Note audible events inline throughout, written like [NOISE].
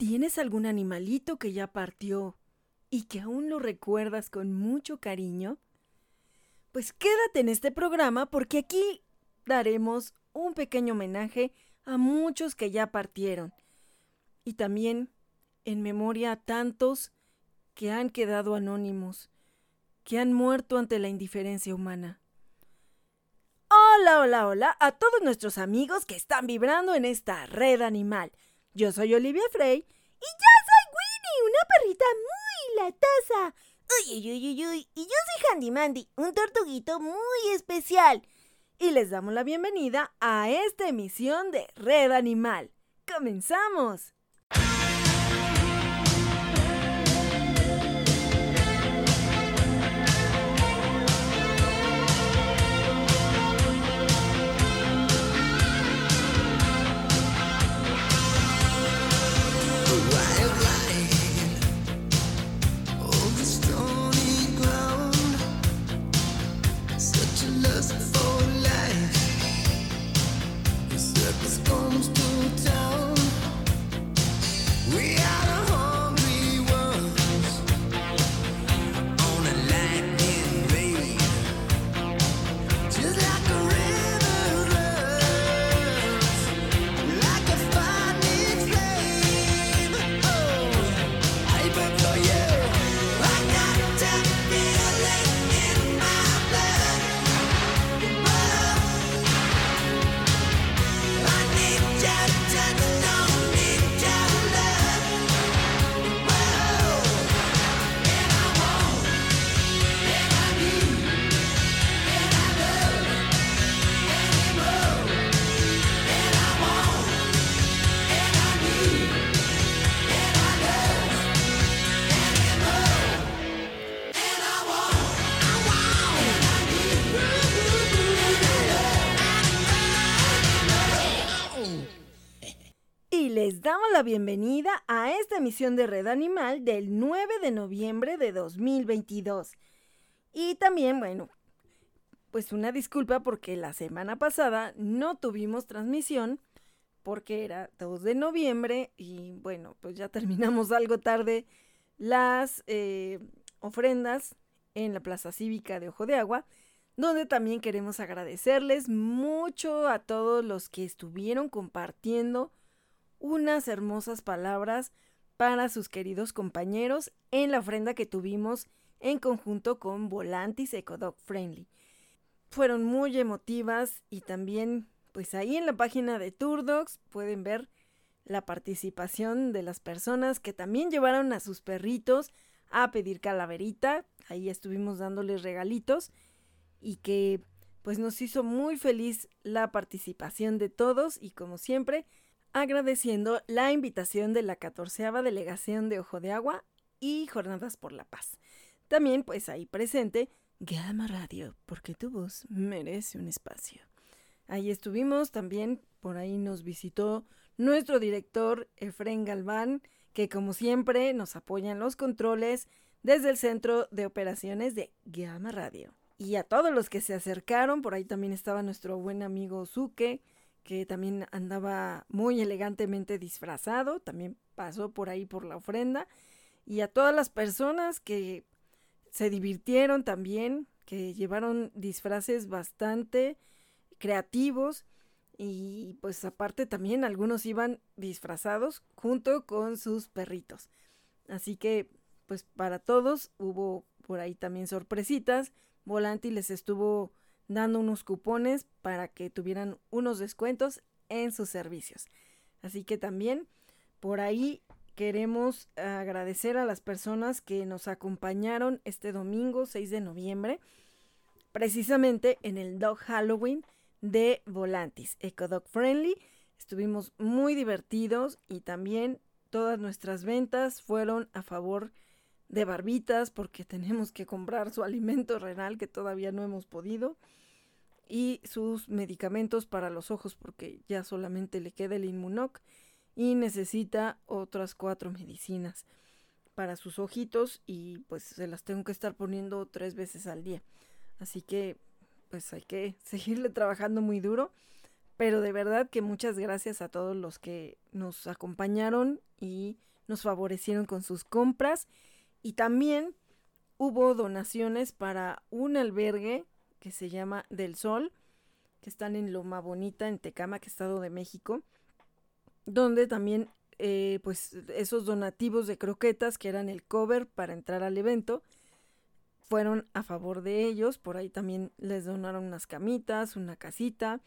¿Tienes algún animalito que ya partió y que aún lo recuerdas con mucho cariño? Pues quédate en este programa porque aquí daremos un pequeño homenaje a muchos que ya partieron y también en memoria a tantos que han quedado anónimos, que han muerto ante la indiferencia humana. Hola, hola, hola a todos nuestros amigos que están vibrando en esta red animal. Yo soy Olivia Frey y yo soy Winnie, una perrita muy latosa. Uy, uy, uy, uy, uy. Y yo soy Handy Mandy, un tortuguito muy especial. Y les damos la bienvenida a esta emisión de Red Animal. ¡Comenzamos! Bienvenida a esta emisión de Red Animal del 9 de noviembre de 2022. Y también, bueno, pues una disculpa porque la semana pasada no tuvimos transmisión porque era 2 de noviembre y bueno, pues ya terminamos [LAUGHS] algo tarde las eh, ofrendas en la Plaza Cívica de Ojo de Agua, donde también queremos agradecerles mucho a todos los que estuvieron compartiendo unas hermosas palabras para sus queridos compañeros en la ofrenda que tuvimos en conjunto con Volantis Ecodog Friendly. Fueron muy emotivas y también, pues ahí en la página de Turdogs pueden ver la participación de las personas que también llevaron a sus perritos a pedir calaverita. Ahí estuvimos dándoles regalitos y que pues nos hizo muy feliz la participación de todos y como siempre agradeciendo la invitación de la catorceava delegación de Ojo de Agua y Jornadas por la Paz. También, pues ahí presente, Gama Radio, porque tu voz merece un espacio. Ahí estuvimos, también por ahí nos visitó nuestro director Efren Galván, que como siempre nos apoya en los controles desde el Centro de Operaciones de Gama Radio. Y a todos los que se acercaron, por ahí también estaba nuestro buen amigo Zuke, que también andaba muy elegantemente disfrazado, también pasó por ahí por la ofrenda, y a todas las personas que se divirtieron también, que llevaron disfraces bastante creativos y pues aparte también algunos iban disfrazados junto con sus perritos. Así que pues para todos hubo por ahí también sorpresitas. Volanti les estuvo dando unos cupones para que tuvieran unos descuentos en sus servicios. Así que también por ahí queremos agradecer a las personas que nos acompañaron este domingo 6 de noviembre, precisamente en el Dog Halloween de Volantis, Dog Friendly. Estuvimos muy divertidos y también todas nuestras ventas fueron a favor de barbitas porque tenemos que comprar su alimento renal que todavía no hemos podido y sus medicamentos para los ojos porque ya solamente le queda el Inmunoc y necesita otras cuatro medicinas para sus ojitos y pues se las tengo que estar poniendo tres veces al día. Así que pues hay que [LAUGHS] seguirle trabajando muy duro Pero de verdad que muchas gracias a todos los que nos acompañaron y nos favorecieron con sus compras. Y también hubo donaciones para un albergue que se llama Del Sol, que están en Loma Bonita, en Tecamac, Estado de México, donde también eh, pues esos donativos de croquetas que eran el cover para entrar al evento fueron a favor de ellos. Por ahí también les donaron unas camitas, una casita.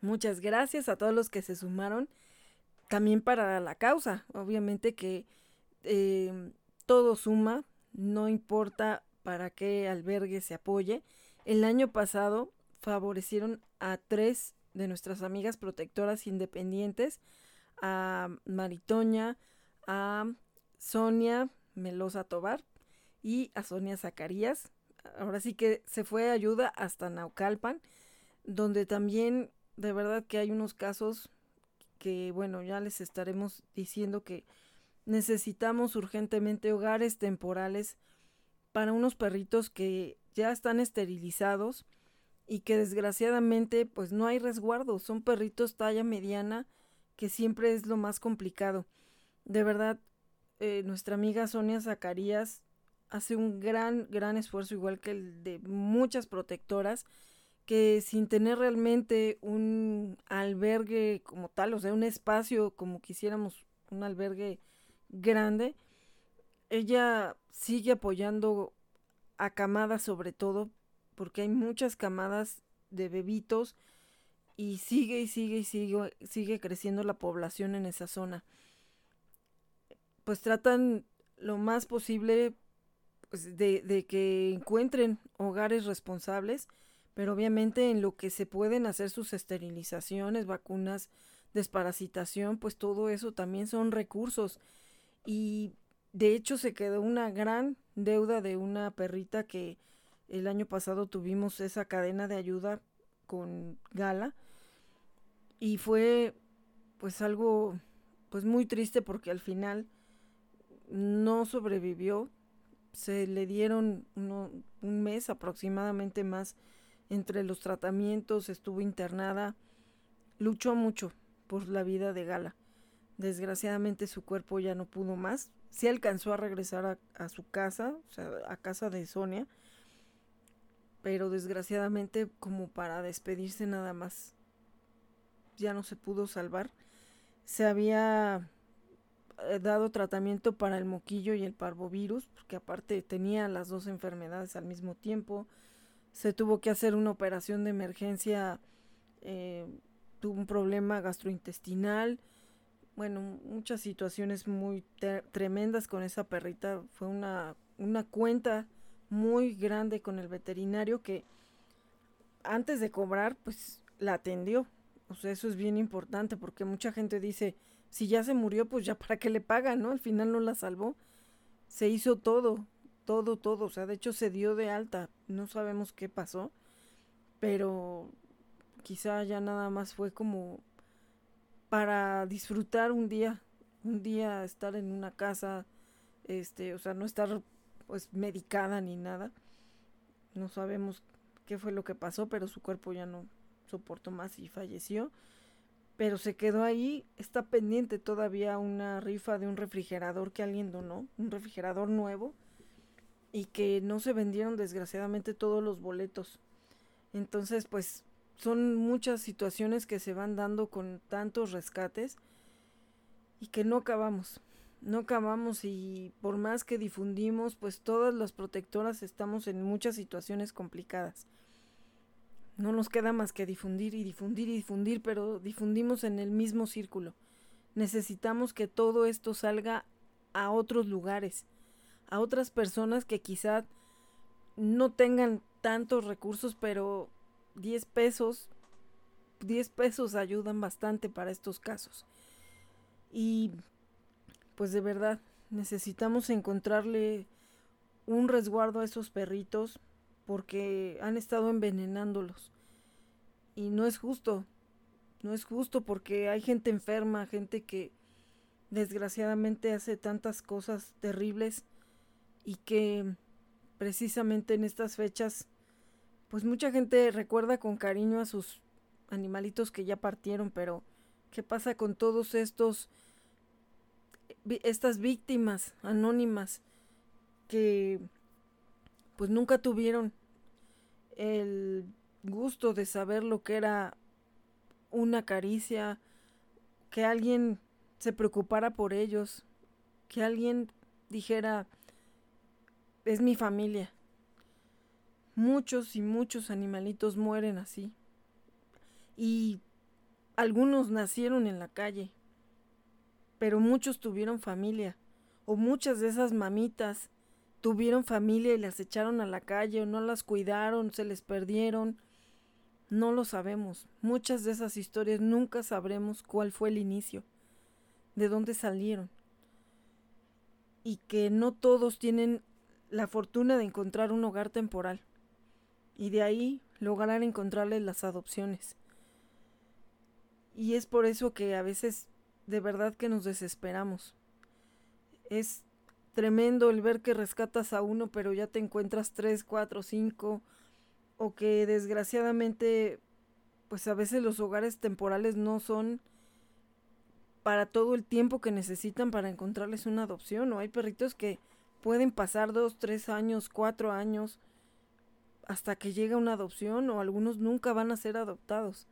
Muchas gracias a todos los que se sumaron también para la causa. Obviamente que eh, todo suma, no importa para qué albergue se apoye. El año pasado favorecieron a tres de nuestras amigas protectoras independientes a Maritoña, a Sonia Melosa Tobar y a Sonia Zacarías. Ahora sí que se fue ayuda hasta Naucalpan, donde también de verdad que hay unos casos que, bueno, ya les estaremos diciendo que necesitamos urgentemente hogares temporales para unos perritos que ya están esterilizados y que desgraciadamente pues no hay resguardo, son perritos talla mediana que siempre es lo más complicado. De verdad, eh, nuestra amiga Sonia Zacarías hace un gran, gran esfuerzo, igual que el de muchas protectoras, que sin tener realmente un albergue como tal, o sea, un espacio como quisiéramos, un albergue grande, ella sigue apoyando a camadas sobre todo, porque hay muchas camadas de bebitos y sigue y sigue y sigue, sigue creciendo la población en esa zona. Pues tratan lo más posible pues, de, de, que encuentren hogares responsables, pero obviamente en lo que se pueden hacer sus esterilizaciones, vacunas, desparasitación, pues todo eso también son recursos. Y de hecho se quedó una gran deuda de una perrita que el año pasado tuvimos esa cadena de ayuda con Gala y fue pues algo pues muy triste porque al final no sobrevivió. Se le dieron un mes aproximadamente más entre los tratamientos, estuvo internada, luchó mucho por la vida de Gala. Desgraciadamente su cuerpo ya no pudo más. Sí alcanzó a regresar a, su casa, o sea, a casa de Sonia, pero desgraciadamente como para despedirse nada más ya no se pudo salvar. Se había eh, dado tratamiento para el moquillo y el parvovirus, porque aparte tenía las dos enfermedades al mismo tiempo. Se tuvo que hacer una operación de emergencia, eh, tuvo un problema gastrointestinal. Bueno, muchas situaciones muy tremendas con esa perrita. Fue una, una cuenta muy grande con el veterinario que antes de cobrar, pues la atendió. O sea, eso es bien importante porque mucha gente dice, si ya se murió, pues ya para qué le pagan, ¿no? Al final no la salvó. Se hizo todo, todo, todo. O sea, de hecho se dio de alta. No sabemos qué pasó. Pero quizá ya nada más fue como para disfrutar un día. Un día estar en una casa. Este, o sea, no estar pues medicada ni nada. No sabemos qué fue lo que pasó, pero su cuerpo ya no, soportó más y falleció. Pero se quedó ahí, está pendiente todavía una rifa de un refrigerador que alguien donó, un refrigerador nuevo, y que no se vendieron desgraciadamente todos los boletos. Entonces, pues son muchas situaciones que se van dando con tantos rescates y que no acabamos. No acabamos y por más que difundimos, pues todas las protectoras estamos en muchas situaciones complicadas. No nos queda más que difundir y difundir y difundir, pero difundimos en el mismo círculo. Necesitamos que todo esto salga a otros lugares, a otras personas que quizá no tengan tantos recursos, pero 10 pesos, 10 pesos ayudan bastante para estos casos. Y pues de verdad, necesitamos encontrarle un resguardo a esos perritos porque han estado envenenándolos. Y no es justo, no es justo porque hay gente enferma, gente que desgraciadamente hace tantas cosas terribles y que precisamente en estas fechas, pues mucha gente recuerda con cariño a sus animalitos que ya partieron, pero ¿qué pasa con todos estos, estas víctimas anónimas que pues nunca tuvieron el gusto de saber lo que era una caricia, que alguien se preocupara por ellos, que alguien dijera, es mi familia. Muchos y muchos animalitos mueren así. Y algunos nacieron en la calle, pero muchos tuvieron familia, o muchas de esas mamitas tuvieron familia y las echaron a la calle, o no las cuidaron, se les perdieron. No lo sabemos. Muchas de esas historias nunca sabremos cuál fue el inicio, de dónde salieron. Y que no todos tienen la fortuna de encontrar un hogar temporal. Y de ahí lograr encontrarles las adopciones. Y es por eso que a veces de verdad que nos desesperamos. Es tremendo el ver que rescatas a uno, pero ya te encuentras tres, cuatro, cinco, o que desgraciadamente, pues a veces los hogares temporales no son para todo el tiempo que necesitan para encontrarles una adopción, o hay perritos que pueden pasar dos, tres años, cuatro años, hasta que llega una adopción, o algunos nunca van a ser adoptados.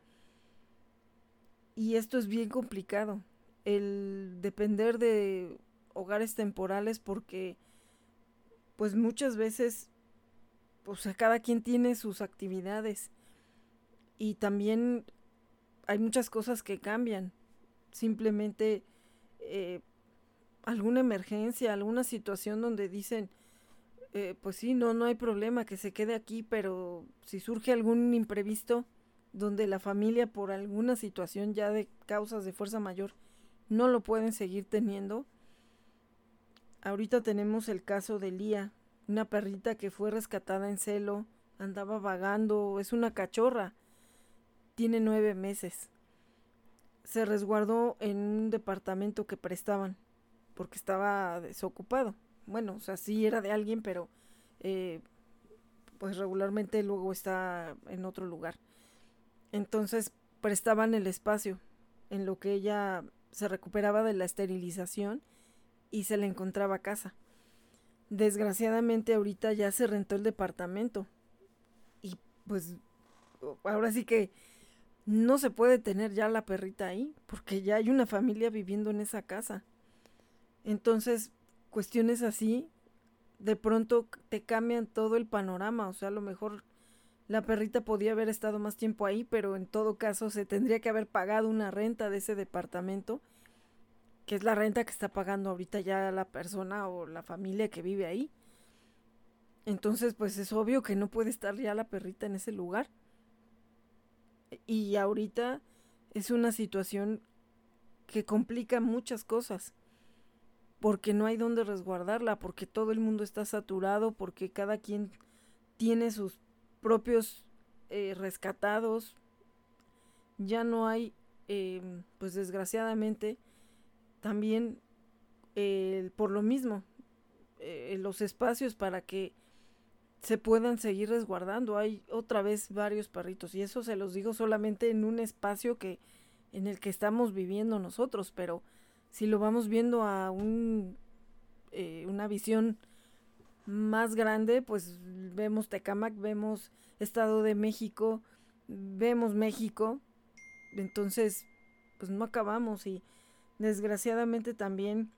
Y esto es bien complicado, el depender de hogares temporales porque pues muchas veces pues cada quien tiene sus actividades y también hay muchas cosas que cambian. Simplemente eh, alguna emergencia, alguna situación donde dicen, eh, pues sí, no, no hay problema que se quede aquí, pero si surge algún imprevisto, donde la familia por alguna situación ya de causas de fuerza mayor no lo pueden seguir teniendo. Ahorita tenemos el caso de Lía, una perrita que fue rescatada en celo, andaba vagando, es una cachorra, tiene nueve meses. Se resguardó en un departamento que prestaban, porque estaba desocupado. Bueno, o sea, sí era de alguien, pero eh, pues regularmente luego está en otro lugar. Entonces prestaban el espacio en lo que ella se recuperaba de la esterilización y se le encontraba casa. Desgraciadamente ahorita ya se rentó el departamento y pues ahora sí que no se puede tener ya la perrita ahí porque ya hay una familia viviendo en esa casa. Entonces, cuestiones así de pronto te cambian todo el panorama, o sea, a lo mejor la perrita podía haber estado más tiempo ahí, pero en todo caso se tendría que haber pagado una renta de ese departamento, que es la renta que está pagando ahorita ya la persona o la familia que vive ahí. Entonces, pues es obvio que no puede estar ya la perrita en ese lugar. Y ahorita es una situación que complica muchas cosas. Porque no hay dónde resguardarla, porque todo el mundo está saturado, porque cada quien tiene sus propios eh, rescatados. Ya no hay, em, pues desgraciadamente, también por lo mismo, eh, los espacios para que se puedan seguir resguardando. Hay otra vez varios perritos y eso se los digo solamente en un espacio que en el que estamos viviendo nosotros, pero si lo vamos viendo a un, eh, una visión más grande, pues vemos Tecamac, vemos Estado de México, vemos México, entonces pues no acabamos y desgraciadamente también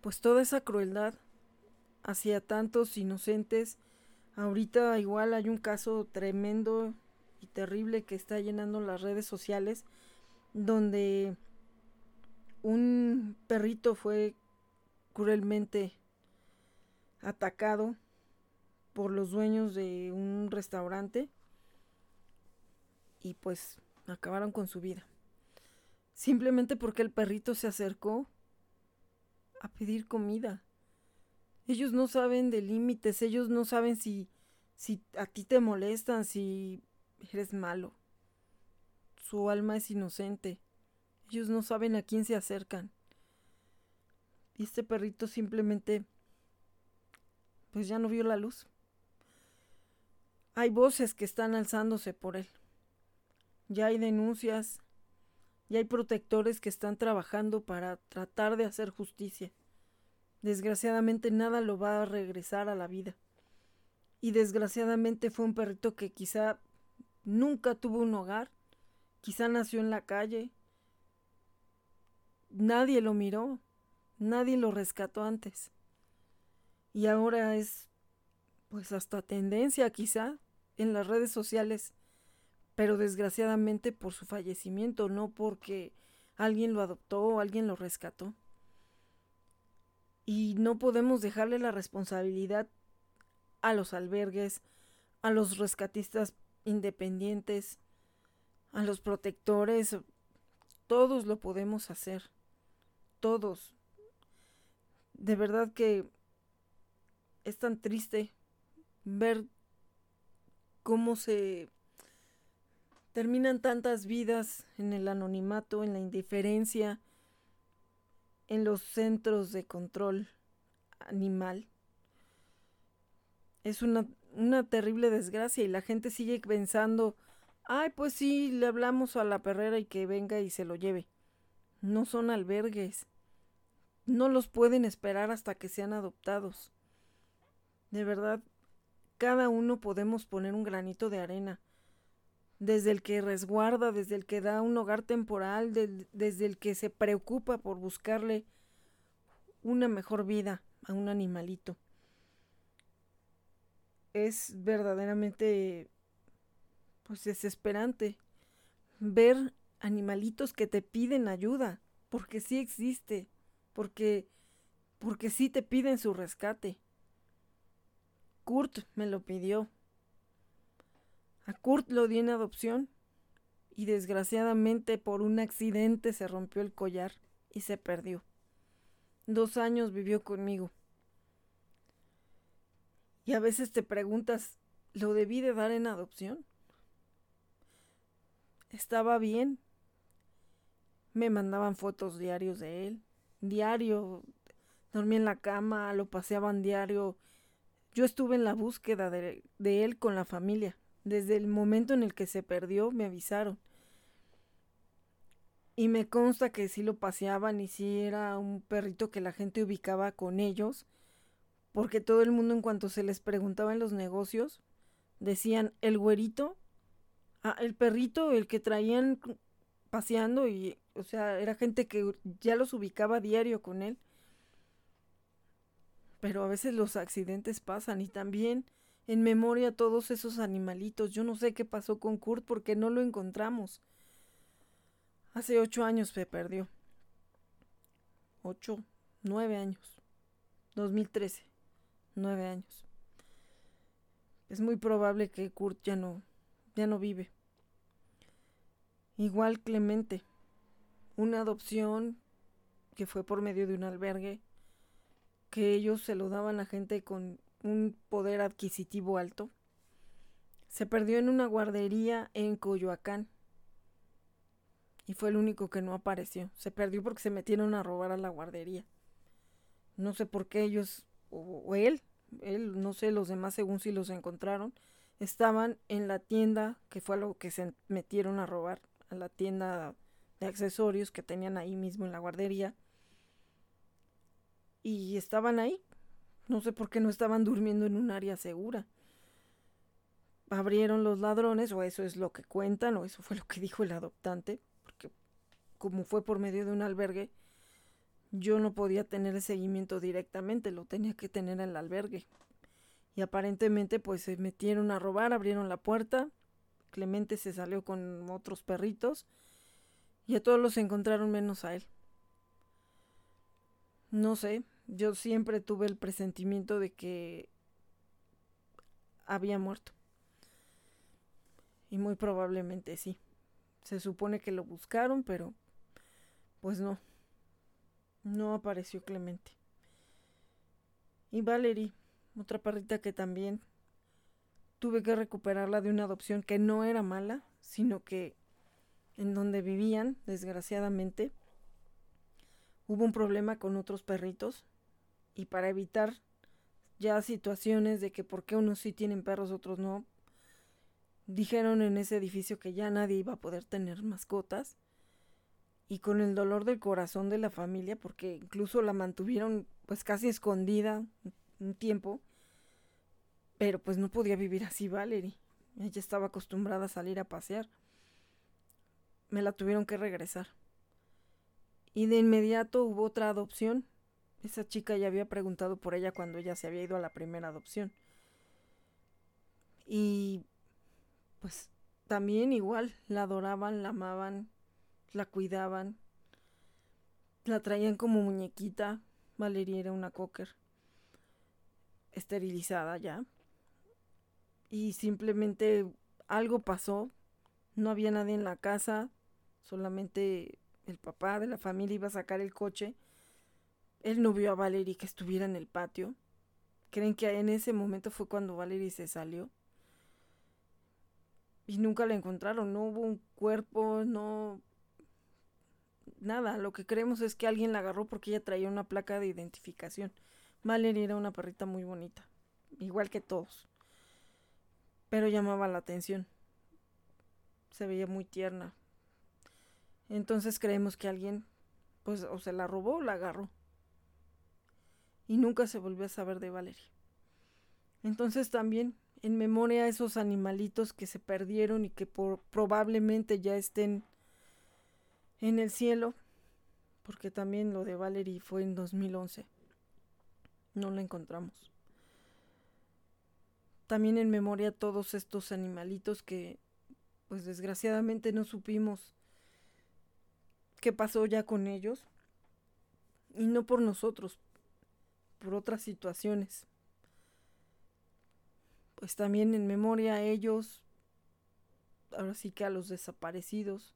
pues toda esa crueldad hacia tantos inocentes, ahorita igual hay un caso tremendo y terrible que está llenando las redes sociales donde un perrito fue cruelmente atacado por los dueños de un restaurante y pues acabaron con su vida. Simplemente porque el perrito se acercó a pedir comida. Ellos no saben de límites, ellos no saben si, si a ti te molestan, si eres malo. Su alma es inocente. Ellos no saben a quién se acercan. Y este perrito simplemente pues ya no vio la luz. Hay voces que están alzándose por él. ya hay denuncias, ya hay protectores que están trabajando para tratar de hacer justicia. Desgraciadamente nada lo va a regresar a la vida. Y desgraciadamente fue un perrito que quizá nunca tuvo un hogar, quizá nació en la calle. Nadie lo miró, nadie lo rescató antes. Y ahora es pues hasta tendencia quizá en las redes sociales, pero desgraciadamente por su fallecimiento, no porque alguien lo adoptó alguien lo rescató. Y no podemos dejarle la responsabilidad a los albergues, a los rescatistas independientes, a los protectores, todos lo podemos hacer, todos. De verdad que es tan triste ver cómo se terminan tantas vidas en el anonimato, en la indiferencia, en los centros de control animal. Es una, una terrible desgracia y la gente sigue pensando, ay, pues sí, le hablamos a la perrera y que venga y se lo lleve. No son albergues. No los pueden esperar hasta que sean adoptados. De verdad, cada uno podemos poner un granito de arena. Desde el que resguarda, desde el que da un hogar temporal, desde el que se preocupa por buscarle una mejor vida a un animalito. Es verdaderamente pues desesperante ver animalitos que te piden ayuda, porque sí existe, porque porque sí te piden su rescate. Kurt me lo pidió. A Kurt lo di en adopción y desgraciadamente por un accidente se rompió el collar y se perdió. Dos años vivió conmigo. Y a veces te preguntas, ¿lo debí de dar en adopción? Estaba bien. Me mandaban fotos diarios de él. Diario. Dormía en la cama, lo paseaban diario yo estuve en la búsqueda de, él con la familia. Desde el momento en el que se perdió, me avisaron. Y me consta que sí lo paseaban y sí era un perrito que la gente ubicaba con ellos, porque todo el mundo en cuanto se les preguntaba en los negocios, decían el güerito, ah, el perrito, el que traían paseando y, o sea, era gente que ya los ubicaba diario con él pero a veces los accidentes pasan y también en memoria todos esos animalitos. Yo no sé qué pasó con Kurt porque no lo encontramos. Hace ocho años se perdió. Ocho, nueve años. 2013. Nueve años. Es muy probable que Kurt ya no, ya no vive. Igual Clemente. Una adopción que fue por medio de un albergue que ellos se lo daban a gente con un poder adquisitivo alto. Se perdió en una guardería en Coyoacán. Y fue el único que no apareció. Se perdió porque se metieron a robar a la guardería. No sé por qué ellos, o, él, él, no sé, los demás según si los encontraron, estaban en la tienda, que fue lo que se metieron a robar, a la tienda de accesorios que tenían ahí mismo en la guardería y estaban ahí. No sé por qué no estaban durmiendo en un área segura. Abrieron los ladrones, o eso es lo que cuentan, o eso fue lo que [LAUGHS] dijo el adoptante, porque como fue por medio de un albergue, yo no podía tener el seguimiento directamente, lo tenía que tener en el albergue. Y aparentemente pues se metieron a robar, abrieron la puerta, Clemente se salió con otros perritos y a todos los encontraron menos a él. No sé, yo siempre tuve el presentimiento de que había muerto. Y muy probablemente sí. Se supone que lo buscaron, pero pues no. No apareció Clemente. Y Valerie, otra perrita que también tuve que recuperarla de una adopción que no era mala, sino que en donde vivían, desgraciadamente, hubo un problema con otros perritos y para evitar ya situaciones de que por qué unos sí tienen perros, otros no, dijeron en ese edificio que ya nadie iba a poder tener mascotas. Y con el dolor del corazón de la familia, porque incluso la mantuvieron pues casi escondida un tiempo. Pero pues no podía vivir así Valerie. Ella estaba acostumbrada a salir a pasear. Me la tuvieron que regresar. Y de inmediato hubo otra adopción. Esa chica ya había preguntado por ella cuando ella se había ido a la primera adopción. Y pues también igual, la adoraban, la amaban, la cuidaban, la traían como muñequita. Valeria era una cocker esterilizada ya. Y simplemente algo pasó. No había nadie en la casa. Solamente el papá de la familia iba a sacar el coche. Él no vio a Valerie que estuviera en el patio. Creen que en ese momento fue cuando Valerie se salió y nunca la encontraron, no hubo un cuerpo, no nada, lo que creemos es que alguien la agarró porque ella traía una placa de identificación. Valerie era una perrita muy bonita, igual que todos, pero llamaba la atención, se veía muy tierna. Entonces creemos que alguien, pues, o se la robó o la agarró. Y nunca se volvió a saber de Valerie. Entonces también en memoria a esos animalitos que se perdieron y que probablemente ya estén en el cielo, porque también lo de Valerie fue en 2011. No la encontramos. También en memoria a todos estos animalitos que, pues desgraciadamente no supimos qué pasó ya con ellos. Y no por nosotros, por otras situaciones pues también en memoria a ellos, ahora sí que a los desaparecidos,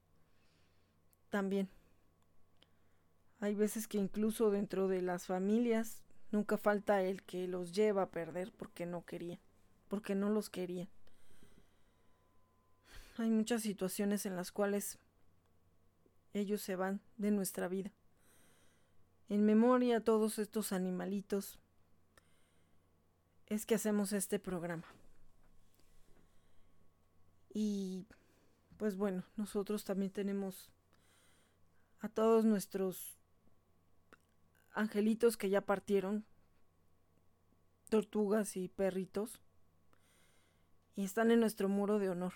también. Hay veces que incluso dentro de las familias nunca falta el que los lleva a perder porque no quería, porque no los querían. Hay muchas situaciones en las cuales ellos se van de nuestra vida. En memoria a todos estos animalitos es que hacemos este programa. Y pues bueno, nosotros también tenemos a todos nuestros angelitos que ya partieron, tortugas y perritos, y están en nuestro muro de honor.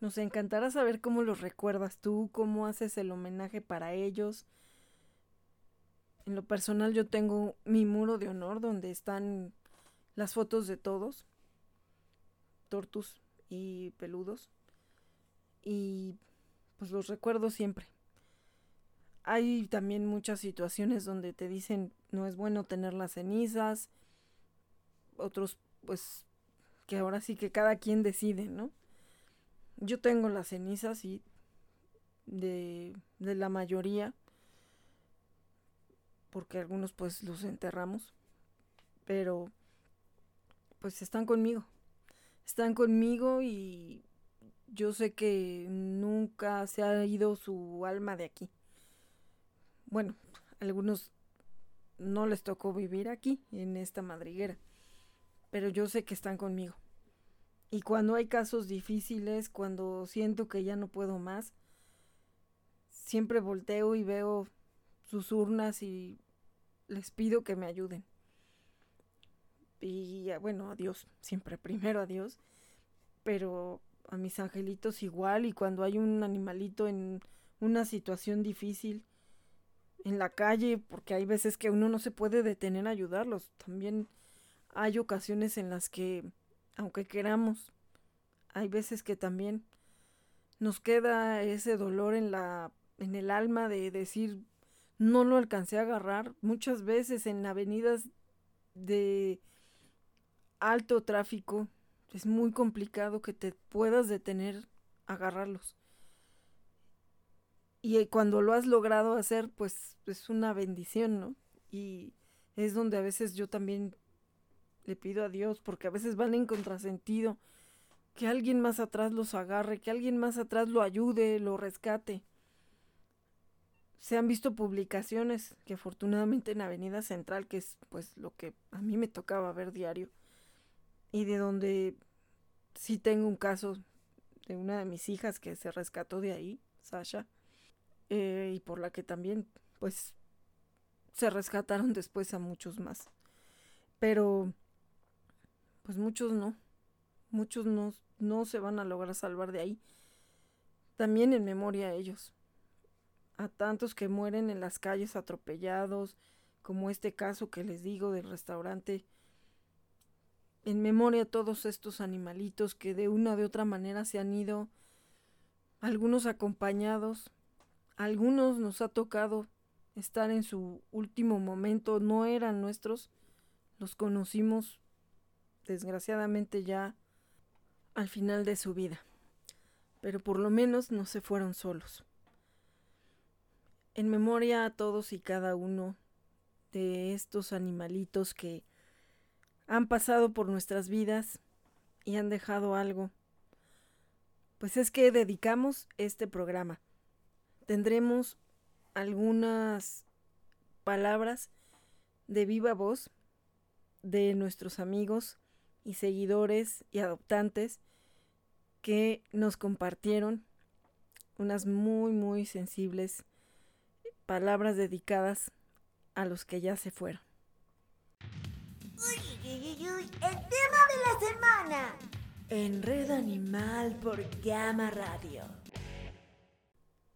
Nos encantará saber cómo los recuerdas tú, cómo haces el homenaje para ellos. En lo personal yo tengo mi muro de honor donde están las fotos de todos, tortus y peludos, y pues los recuerdo siempre. Hay también muchas situaciones donde te dicen no es bueno tener las cenizas, otros pues que ahora sí que cada quien decide, ¿no? Yo tengo las cenizas y de, de la mayoría, porque algunos pues los enterramos, pero pues están conmigo. Están conmigo y yo sé que nunca se ha ido su alma de aquí. Bueno, algunos no les tocó vivir aquí, en esta madriguera, pero yo sé que están conmigo. Y cuando hay casos difíciles, cuando siento que ya no puedo más, siempre volteo y veo sus urnas y les pido que me ayuden y bueno, a Dios, siempre primero a Dios, pero a mis angelitos igual y cuando hay un animalito en una situación difícil en la calle, porque hay veces que uno no se puede detener a ayudarlos, también hay ocasiones en las que, aunque queramos, hay veces que también nos queda ese dolor en la en el alma de decir no lo alcancé a agarrar muchas veces en avenidas de alto tráfico, es muy complicado que te puedas detener, agarrarlos. Y eh, cuando lo has logrado hacer, pues es una bendición, ¿no? Y es donde a veces yo también le pido a Dios, porque a veces van en contrasentido, que alguien más atrás los agarre, que alguien más atrás lo ayude, lo rescate. Se han visto publicaciones que afortunadamente en Avenida Central, que es pues lo que a mí me tocaba ver diario, y de donde sí tengo un caso de una de mis hijas que se rescató de ahí, Sasha, eh, y por la que también, pues, se rescataron después a muchos más. Pero, pues muchos no, muchos no, no se van a lograr salvar de ahí. También en memoria a ellos, a tantos que mueren en las calles atropellados, como este caso que les digo del restaurante en memoria a todos estos animalitos que de una de otra manera se han ido, algunos acompañados, algunos nos ha tocado estar en su último momento, no eran nuestros, los conocimos desgraciadamente ya al final de su vida, pero por lo menos no se fueron solos. En memoria a todos y cada uno de estos animalitos que han pasado por nuestras vidas y han dejado algo. Pues es que dedicamos este programa. Tendremos algunas palabras de viva voz de nuestros amigos y seguidores y adoptantes que nos compartieron unas muy muy sensibles palabras dedicadas a los que ya se fueron. El tema de la semana. En Red Animal por Gama Radio.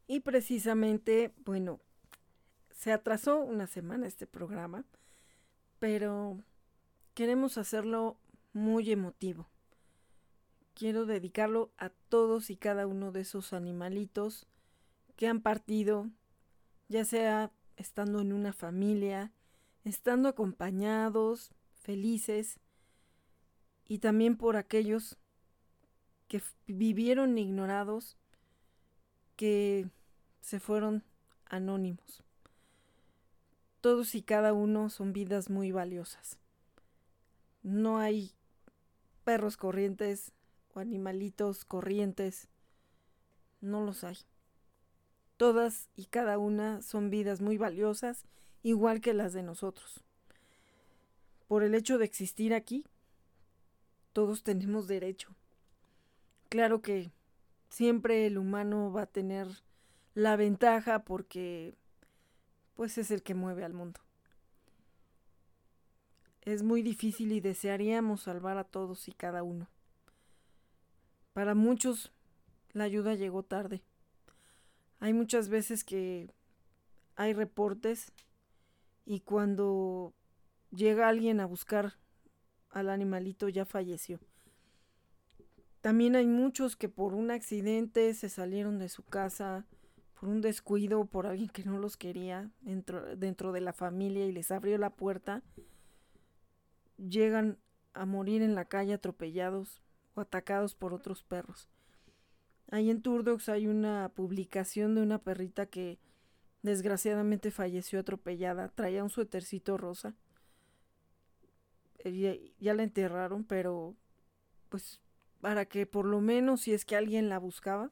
Y precisamente, bueno, se atrasó una semana este programa, pero queremos hacerlo muy emotivo. Quiero dedicarlo a todos y cada uno de esos animalitos que han partido, ya sea estando en una familia, estando acompañados, felices, y también por aquellos que vivieron ignorados, que se fueron anónimos. Todos y cada uno son vidas muy valiosas. No hay perros corrientes o animalitos corrientes. No los hay. Todas y cada una son vidas muy valiosas, igual que las de nosotros por el hecho de existir aquí, todos tenemos derecho. Claro que siempre el humano va a tener la ventaja porque pues es el que mueve al mundo. Es muy difícil y desearíamos salvar a todos y cada uno. Para muchos la ayuda llegó tarde. Hay muchas veces que hay reportes y cuando llega alguien a buscar al animalito ya falleció. También hay muchos que por un accidente se salieron de su casa, por un descuido, por alguien que no los quería dentro, dentro de la familia y les abrió la puerta, llegan a morir en la calle atropellados o atacados por otros perros. Ahí en Turdox hay una publicación de una perrita que desgraciadamente falleció atropellada, traía un suétercito rosa eh, ya, la enterraron, pero pues para que por lo menos si es que alguien la buscaba,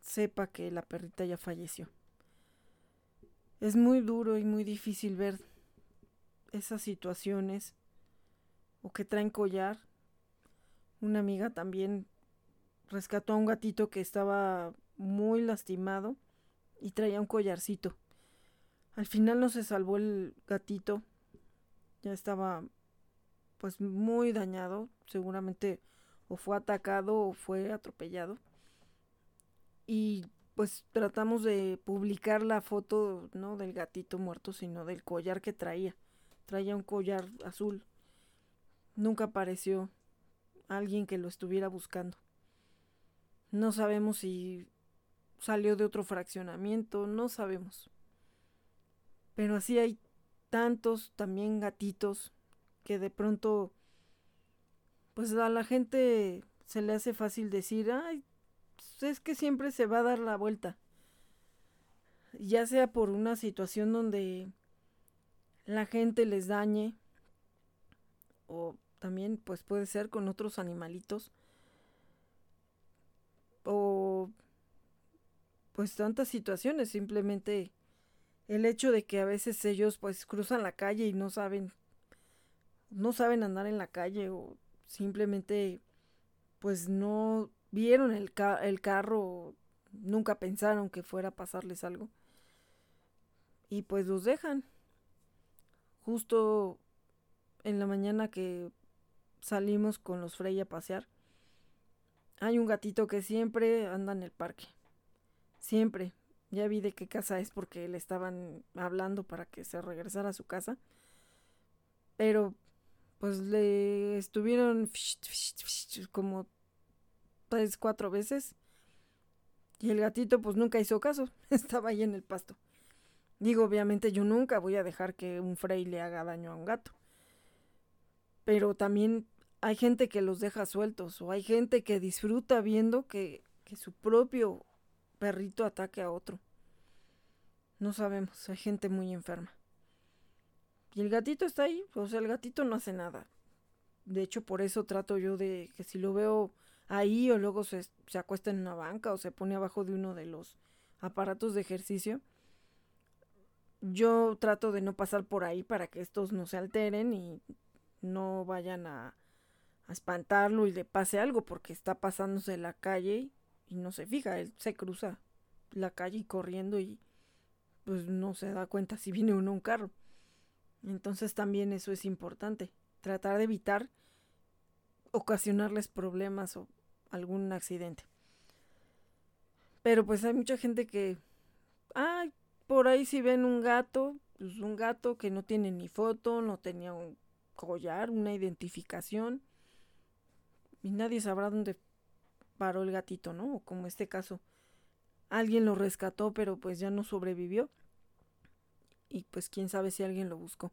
sepa que la perrita ya falleció. Es muy duro y muy difícil ver esas situaciones o que traen collar. Una amiga también rescató a un gatito que estaba muy lastimado y traía un collarcito. Al final no se salvó el gatito, ya estaba pues muy dañado, seguramente o fue atacado o fue atropellado. Y pues tratamos de publicar la foto no del gatito muerto, sino del collar que traía. Traía un collar azul. Nunca apareció alguien que lo estuviera buscando. No sabemos si salió de otro fraccionamiento, no sabemos. Pero así hay tantos también gatitos que de pronto, pues a la gente se le hace fácil decir, ay, es que siempre se va a dar la vuelta. Ya sea por una situación donde la gente les dañe, o también pues puede ser con otros animalitos, o pues tantas situaciones, simplemente el hecho de que a veces ellos pues cruzan la calle y no saben no saben andar en la calle o simplemente pues no vieron el, el carro, nunca pensaron que fuera a pasarles algo. Y pues los dejan. Justo en la mañana que salimos con los Frey a pasear, hay un gatito que siempre anda en el parque. Siempre. Ya vi de qué casa es porque le estaban hablando para que se regresara a su casa. Pero pues le estuvieron como tres, cuatro veces. Y el gatito pues nunca hizo caso. [LAUGHS] Estaba ahí en el pasto. Digo, obviamente yo nunca voy a dejar que un frey le haga daño a un gato. Pero también hay gente que los deja sueltos o hay gente que disfruta viendo que, que su propio perrito ataque a otro. No sabemos, hay gente muy enferma. Y el gatito está ahí, o sea, el gatito no hace nada. De hecho, por eso trato yo de que si lo veo ahí o luego se, se acuesta en una banca o se pone abajo de uno de los aparatos de ejercicio, yo trato de no pasar por ahí para que estos no se alteren y no vayan a, a espantarlo y le pase algo porque está pasándose la calle y no se fija, él se cruza la calle y corriendo y pues no se da cuenta si viene uno un carro. Entonces también eso es importante, tratar de evitar ocasionarles problemas o algún accidente. Pero pues hay mucha gente que, ay, por ahí si ven un gato, pues un gato que no tiene ni foto, no tenía un collar, una identificación, y nadie sabrá dónde paró el gatito, ¿no? Como este caso, alguien lo rescató, pero pues ya no sobrevivió. Y pues quién sabe si alguien lo buscó.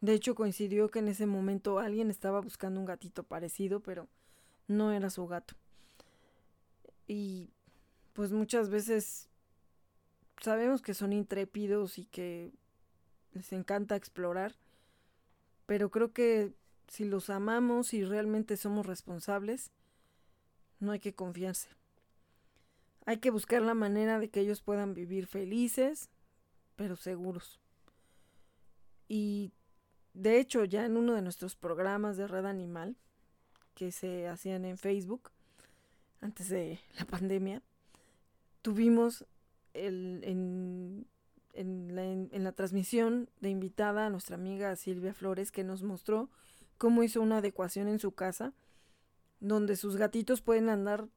De hecho, coincidió que en ese momento alguien estaba buscando un gatito parecido, pero no era su gato. Y pues muchas veces sabemos que son intrépidos y que les encanta explorar, pero creo que si los amamos y realmente somos responsables, no hay que confiarse. Hay que buscar la manera de que ellos puedan vivir felices, pero seguros. Y de hecho, ya en uno de nuestros programas de Red Animal, que se hacían en Facebook, antes de la [LAUGHS] pandemia, tuvimos el, en, la, en la transmisión de invitada a nuestra amiga Silvia Flores, que nos mostró cómo hizo una adecuación en su casa, donde sus gatitos pueden andar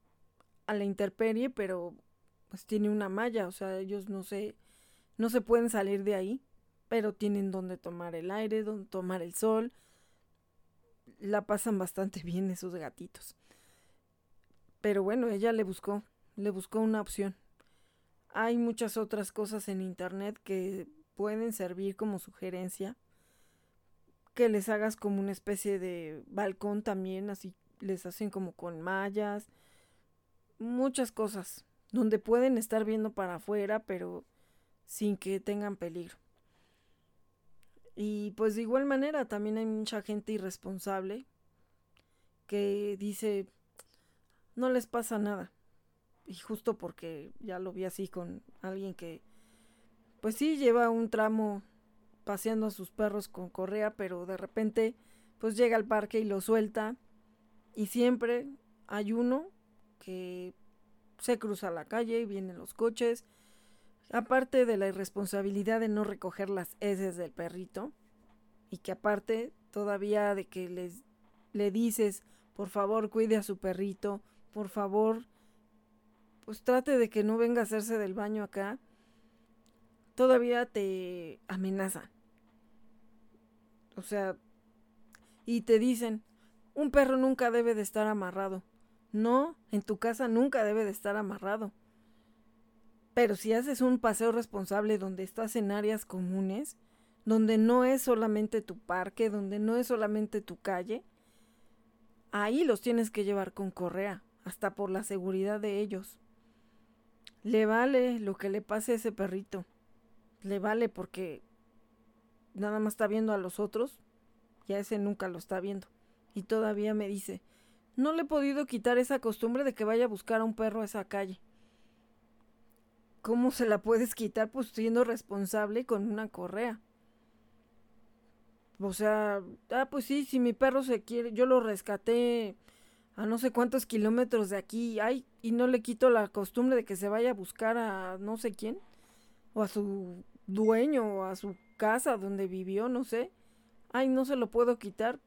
a la intemperie, pero pues tiene una malla, o sea, ellos no se, no se pueden salir de ahí, pero tienen donde tomar el aire, donde tomar el sol. La pasan bastante bien esos gatitos. Pero bueno, ella le buscó, le buscó una opción. Hay muchas otras cosas en internet que pueden servir como sugerencia que les hagas como una especie de balcón también, así les hacen como con mallas, muchas cosas, donde pueden estar viendo para afuera, pero sin que tengan peligro. Y pues de igual manera también hay mucha gente irresponsable que dice, no les pasa nada. Y justo porque ya lo vi así con alguien que, pues sí, lleva un tramo paseando a sus perros con correa, pero de repente pues llega al parque y lo suelta y siempre hay uno que se cruza la calle y vienen los coches. Aparte de la irresponsabilidad de no recoger las heces del perrito y que aparte todavía de que les le dices, por favor, cuide a su perrito, por favor, pues trate de que no venga a hacerse del baño acá, todavía te amenaza. O sea, y te dicen, un perro nunca debe de estar amarrado. No, en tu casa nunca debe de estar amarrado. Pero si haces un paseo responsable donde estás en áreas comunes, donde no es solamente tu parque, donde no es solamente tu calle, ahí los tienes que llevar con correa, hasta por la seguridad de ellos. Le vale lo que le pase a ese perrito. Le vale porque nada más está viendo a los otros, ya ese nunca lo está viendo. Y todavía me dice, no le he podido quitar esa costumbre de que vaya a buscar a un perro a esa calle. ¿Cómo se la puedes quitar? Pues siendo responsable con una correa. O sea, ah, pues sí, si mi perro se quiere, yo lo rescaté a no sé cuántos kilómetros de aquí, ay, y no le quito la costumbre de que se vaya a buscar a no sé quién, o a su dueño, o a su casa donde vivió, no sé. Ay, no se lo puedo quitar,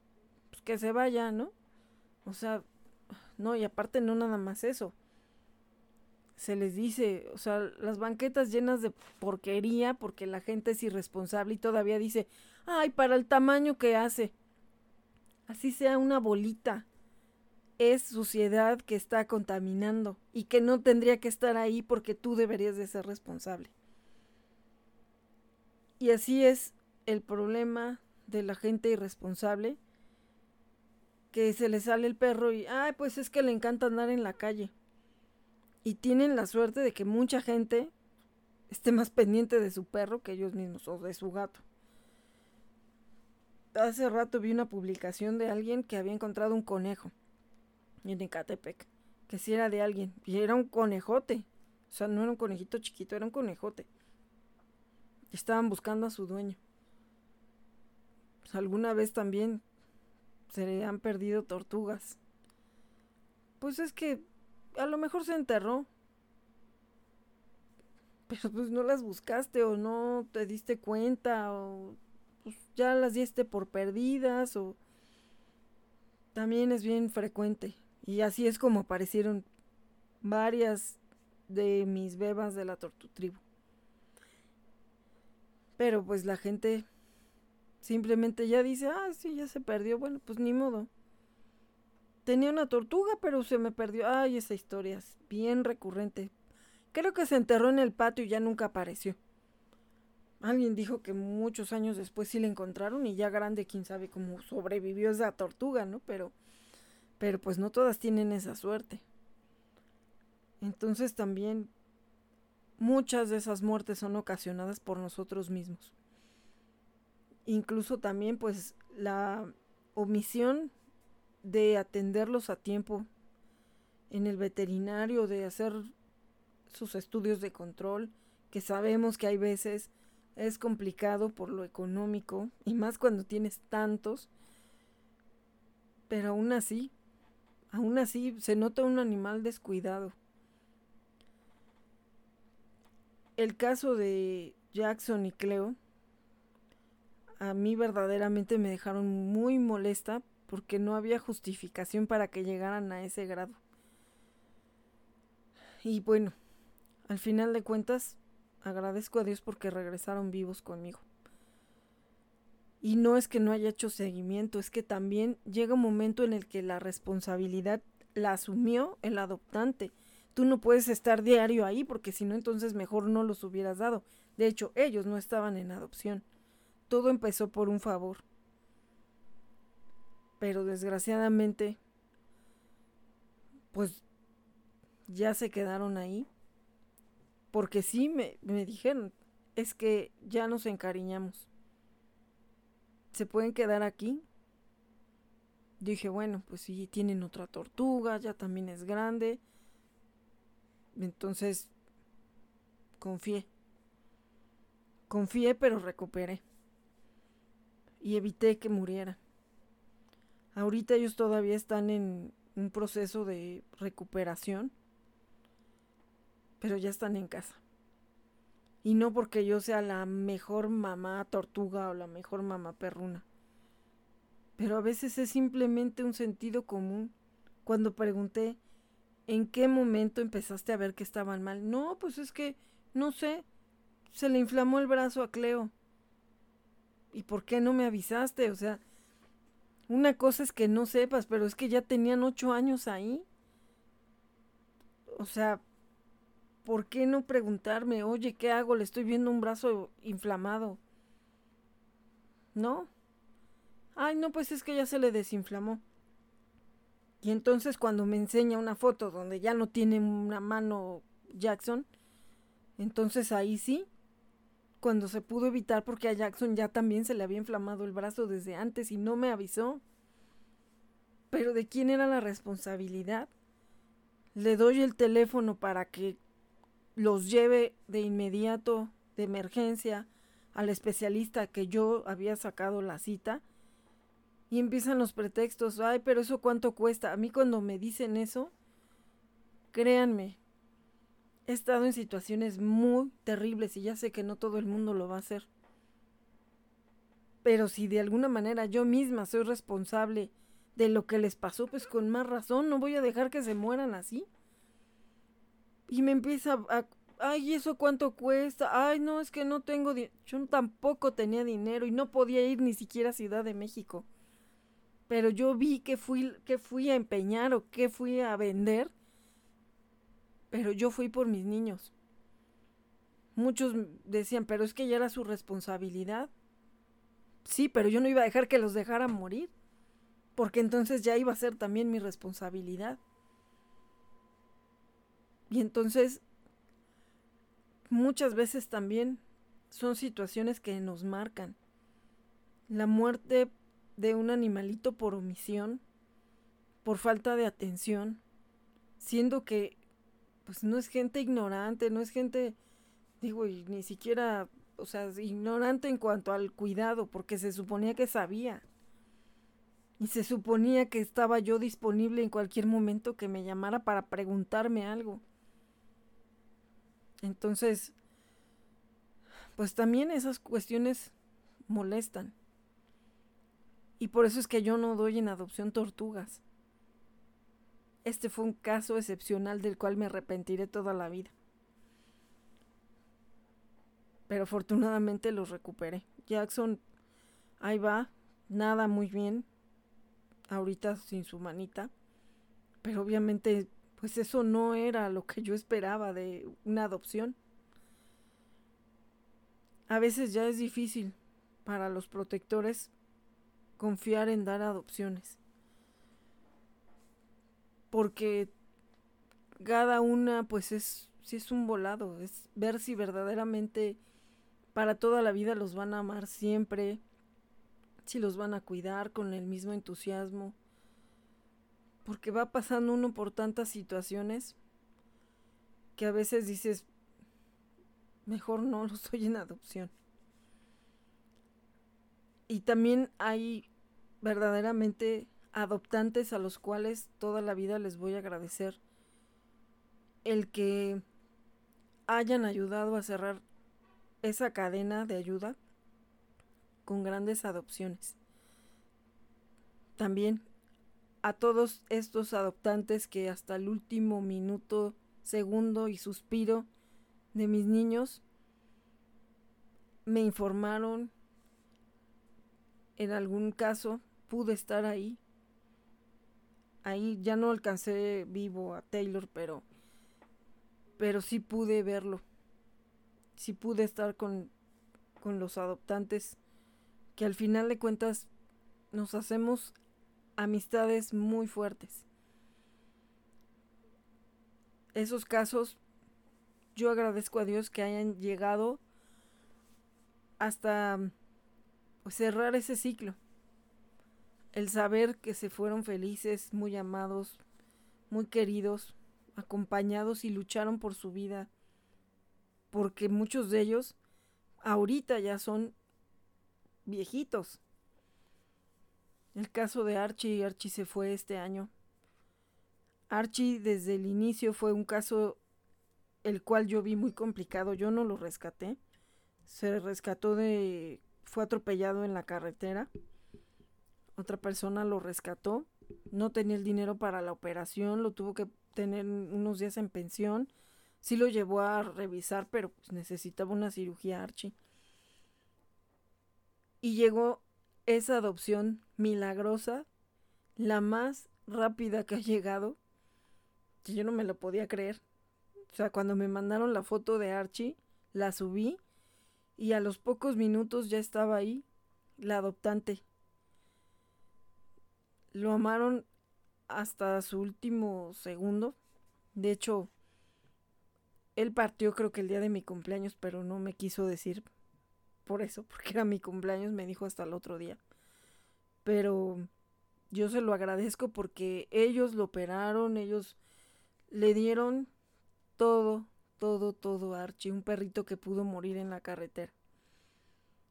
pues que se vaya, ¿no? O sea, no, y aparte no nada más eso. Se les dice, o sea, las banquetas llenas de porquería porque la gente es irresponsable y todavía dice, ay, para el tamaño que hace. Así sea una bolita es suciedad que está contaminando y que no tendría que estar ahí porque tú deberías de ser responsable. Y así es el problema de la gente irresponsable que se le sale el perro y, ay, pues es que le encanta andar en la calle. Y tienen la suerte de que mucha gente esté más pendiente de su perro que ellos mismos o de su gato. Hace rato vi una publicación de alguien que había encontrado un conejo en Ecatepec, que si era de alguien, y era un conejote, o sea, no era un conejito chiquito, era un conejote. Y estaban buscando a su dueño. Alguna vez también se le han perdido tortugas. Pues es que a lo mejor se enterró. Pero pues no las buscaste o no te diste cuenta o pues ya las diste por perdidas o también es bien frecuente. Y así es como aparecieron varias de mis bebas de la tortutribu. Pero pues la gente simplemente ya dice, ah, sí, ya se perdió. Bueno, pues ni modo. Tenía una tortuga, pero se me perdió. Ay, esa historia es bien recurrente. Creo que se enterró en el patio y ya nunca apareció. Alguien dijo que muchos años después sí la encontraron y ya grande, quién sabe cómo sobrevivió esa tortuga, ¿no? Pero pero pues no todas tienen esa suerte. Entonces también muchas de esas muertes son ocasionadas por nosotros mismos. Incluso también pues la omisión de atenderlos a tiempo en el veterinario, de hacer sus estudios de control, que sabemos que hay veces es complicado por lo económico y más cuando tienes tantos, pero aún así Aún así, se nota un animal descuidado. El caso de Jackson y Cleo a mí verdaderamente me dejaron muy molesta porque no había justificación para que llegaran a ese grado. Y bueno, al final de cuentas, agradezco a Dios porque regresaron vivos conmigo. Y no es que no haya hecho seguimiento, es que también llega un momento en el que la responsabilidad la asumió el adoptante. Tú no puedes estar diario ahí porque si no entonces mejor no los hubieras dado. De hecho, ellos no estaban en adopción. Todo empezó por un favor. Pero desgraciadamente, pues ya se quedaron ahí. Porque sí me, me dijeron, es que ya nos encariñamos se pueden quedar aquí. Dije, bueno, pues sí, tienen otra tortuga, ya también es grande. Entonces, confié. Confié, pero recuperé. Y evité que muriera. Ahorita ellos todavía están en un proceso de recuperación, pero ya están en casa. Y no porque yo sea la mejor mamá tortuga o la mejor mamá perruna. Pero a veces es simplemente un sentido común. Cuando pregunté, ¿en qué momento empezaste a ver que estaban mal? No, pues es que, no sé, se le inflamó el brazo a Cleo. ¿Y por qué no me avisaste? O sea, una cosa es que no sepas, pero es que ya tenían ocho años ahí. O sea, ¿por qué no preguntarme, oye, ¿qué hago? Le estoy viendo un brazo inflamado. ¿No? Ay, no, pues es que ya se le desinflamó. Y entonces cuando me enseña una foto donde ya no tiene una mano Jackson, entonces ahí sí, cuando se pudo evitar porque a Jackson ya también se le había inflamado el brazo desde antes y no me avisó. Pero ¿de quién era la responsabilidad? Le doy el teléfono para que los lleve de inmediato, de emergencia, al especialista que yo había sacado la cita Y empiezan los pretextos, ay, pero eso cuánto cuesta. A mí cuando me dicen eso, créanme, he estado en situaciones muy terribles y ya sé que no todo el mundo lo va a hacer. Pero si de alguna manera yo misma soy responsable de lo que les pasó, pues con más razón no voy a dejar que se mueran así. Y me empieza a... Ay, ¿eso cuánto cuesta? Ay, no, es que no tengo... Yo tampoco tenía dinero y no podía ir ni siquiera a Ciudad de México. Pero yo vi que fui, que fui a empeñar o que fui a vender. Pero yo fui por mis niños. Muchos decían, pero es que ya era su responsabilidad. Sí, pero yo no iba a dejar que los dejaran morir, porque entonces ya iba a ser también mi responsabilidad. Y entonces, muchas veces también son situaciones que nos marcan. La muerte de un animalito por omisión, por falta de atención, siendo que pues no es gente ignorante, no es gente, digo, y ni siquiera o sea, ignorante en cuanto al cuidado, porque se suponía que sabía. Y se suponía que estaba yo disponible en cualquier momento que me llamara para preguntarme algo. Entonces, pues también esas cuestiones molestan. Y por eso es que yo no doy en adopción tortugas. Este fue un caso excepcional del cual me arrepentiré toda la vida pero afortunadamente los recuperé. Jackson, ahí va, nada muy bien, ahorita sin su manita, pero obviamente pues eso no era lo que yo esperaba de una adopción. A veces ya es difícil para los protectores confiar en dar adopciones. Porque cada una pues es si es un volado, es ver si verdaderamente para toda la vida los van a amar siempre, si los van a cuidar con el mismo entusiasmo, porque va pasando uno por tantas situaciones que a veces dices, mejor no los [LAUGHS] doy en adopción. Y también hay verdaderamente adoptantes a los cuales toda la vida les voy a agradecer el que hayan ayudado a cerrar esa cadena de ayuda con grandes adopciones. También a todos estos adoptantes que hasta el último minuto, segundo y suspiro de mis niños me informaron, en algún caso pude estar ahí. Ahí ya no alcancé vivo a Taylor, pero pero sí pude verlo si pude estar con, con los adoptantes, que al final de cuentas nos hacemos amistades muy fuertes. Esos casos, yo agradezco a Dios que hayan llegado hasta pues, cerrar ese ciclo. El saber que se fueron felices, muy amados, muy queridos, acompañados y lucharon por su vida porque muchos de ellos ahorita ya son viejitos. El caso de Archie, Archie se fue este año. Archie desde el inicio fue un caso el cual yo vi muy complicado, yo no lo rescaté. Se rescató de fue atropellado en la carretera. Otra persona lo rescató. No tenía el dinero para la operación, lo tuvo que tener unos días en pensión Sí lo llevó a revisar, pero pues necesitaba una cirugía Archie. Y llegó esa adopción milagrosa, la más rápida que ha llegado, que yo no me lo podía creer. O sea, cuando me mandaron la foto de Archie, la subí y a los pocos minutos ya estaba ahí la adoptante. Lo amaron hasta su último segundo. De hecho, él partió creo que el día de mi cumpleaños, pero no me quiso decir por eso, [LAUGHS] porque era mi cumpleaños, me dijo hasta el otro día. Pero yo se lo agradezco porque ellos lo operaron, ellos le dieron todo, todo, todo a Archie, un perrito que pudo morir en la carretera.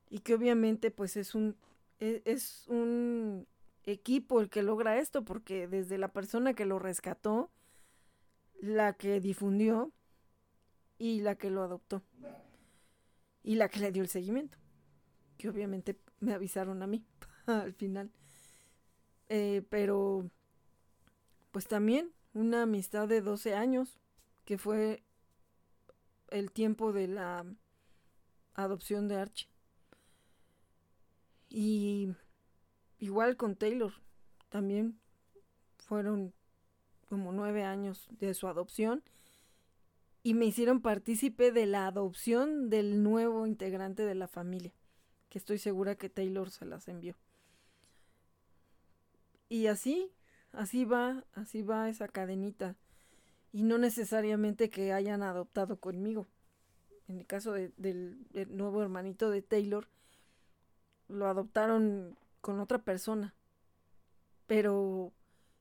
Y que obviamente pues es un, es, es un equipo el que logra esto, porque desde la persona que lo rescató, la que difundió y la que lo adoptó y la que le dio el seguimiento, que obviamente me avisaron a mí [LAUGHS] al final. Eh, pero, pues también una amistad de 12 años, que fue el tiempo de la adopción de Archie. Y igual con Taylor, también fueron como nueve años de su adopción y me hicieron partícipe de la adopción del nuevo integrante de la familia, que estoy segura que Taylor se las envió. Y así, así va, así va esa cadenita. Y no necesariamente que hayan adoptado conmigo. En el caso del nuevo hermanito de Taylor, lo adoptaron con otra persona. Pero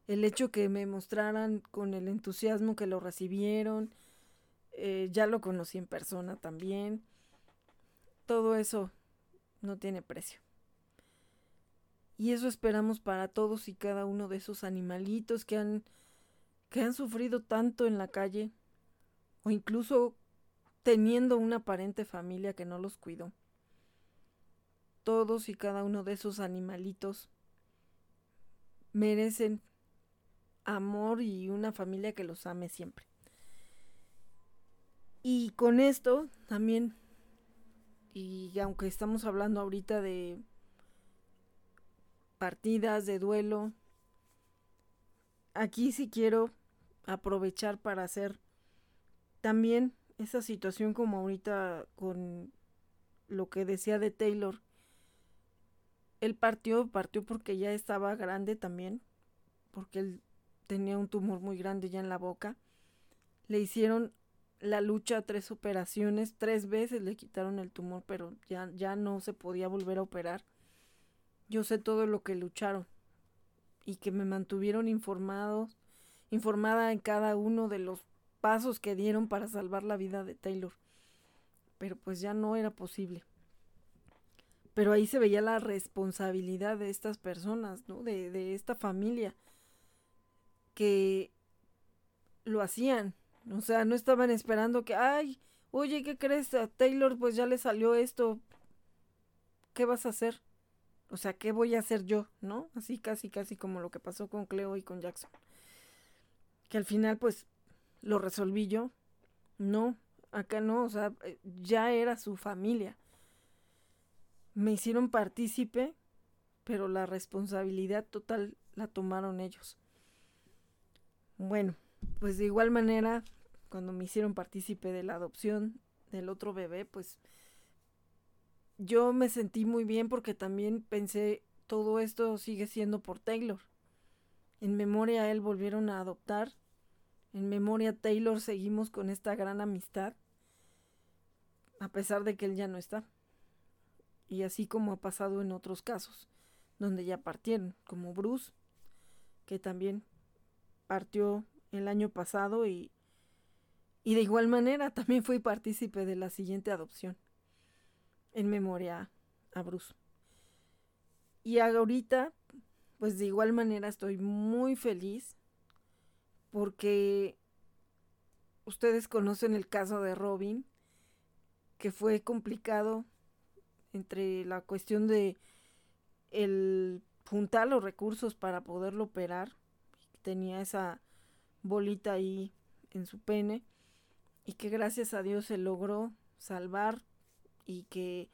el hecho que me mostraran con el entusiasmo que lo recibieron, eh, ya lo conocí en persona también, todo eso no tiene precio. Y eso esperamos para todos y cada uno de esos animalitos que han, que han sufrido tanto en la calle o incluso teniendo una aparente familia que no los cuidó. Todos y cada uno de esos animalitos merecen amor y una familia que los ame siempre. Y con esto también, y aunque estamos hablando ahorita de partidas de duelo. Aquí sí quiero aprovechar para hacer también esa situación como ahorita con lo que decía de Taylor. Él partió, partió porque ya estaba grande también, porque él tenía un tumor muy grande ya en la boca. Le hicieron la lucha, tres operaciones, tres veces le quitaron el tumor, pero ya, ya no se podía volver a operar. Yo sé todo lo que lucharon y que me mantuvieron informados, informada en cada uno de los pasos que dieron para salvar la vida de Taylor. Pero pues ya no era posible. Pero ahí se veía la responsabilidad de estas personas, ¿no? De, de esta familia que lo hacían. O sea, no estaban esperando que, ay, oye, ¿qué crees? A Taylor pues ya le salió esto. ¿Qué vas a hacer? O sea, ¿qué voy a hacer yo? ¿No? Así casi, casi como lo que pasó con Cleo y con Jackson. Que al final, pues, lo resolví yo. No, acá no, o sea, eh, ya era su familia. Me hicieron partícipe, pero la responsabilidad total la tomaron ellos. Bueno, pues de igual manera, cuando me hicieron partícipe de la adopción del otro bebé, pues yo me sentí muy bien porque también pensé, todo esto sigue siendo por Taylor. En memoria a él volvieron a adoptar. En memoria a Taylor seguimos con esta gran amistad. A pesar de que él ya no está. Y así como ha pasado en otros casos, donde ya partieron, como Bruce, que también partió el año pasado y, y de igual manera [LAUGHS] también fui partícipe de la siguiente adopción en memoria a Bruce. Y ahorita, pues de igual manera estoy muy feliz porque ustedes conocen el caso de Robin, que fue complicado entre la cuestión de el juntar los recursos para poderlo operar. Tenía esa bolita ahí en su pene y que gracias a Dios se logró salvar y que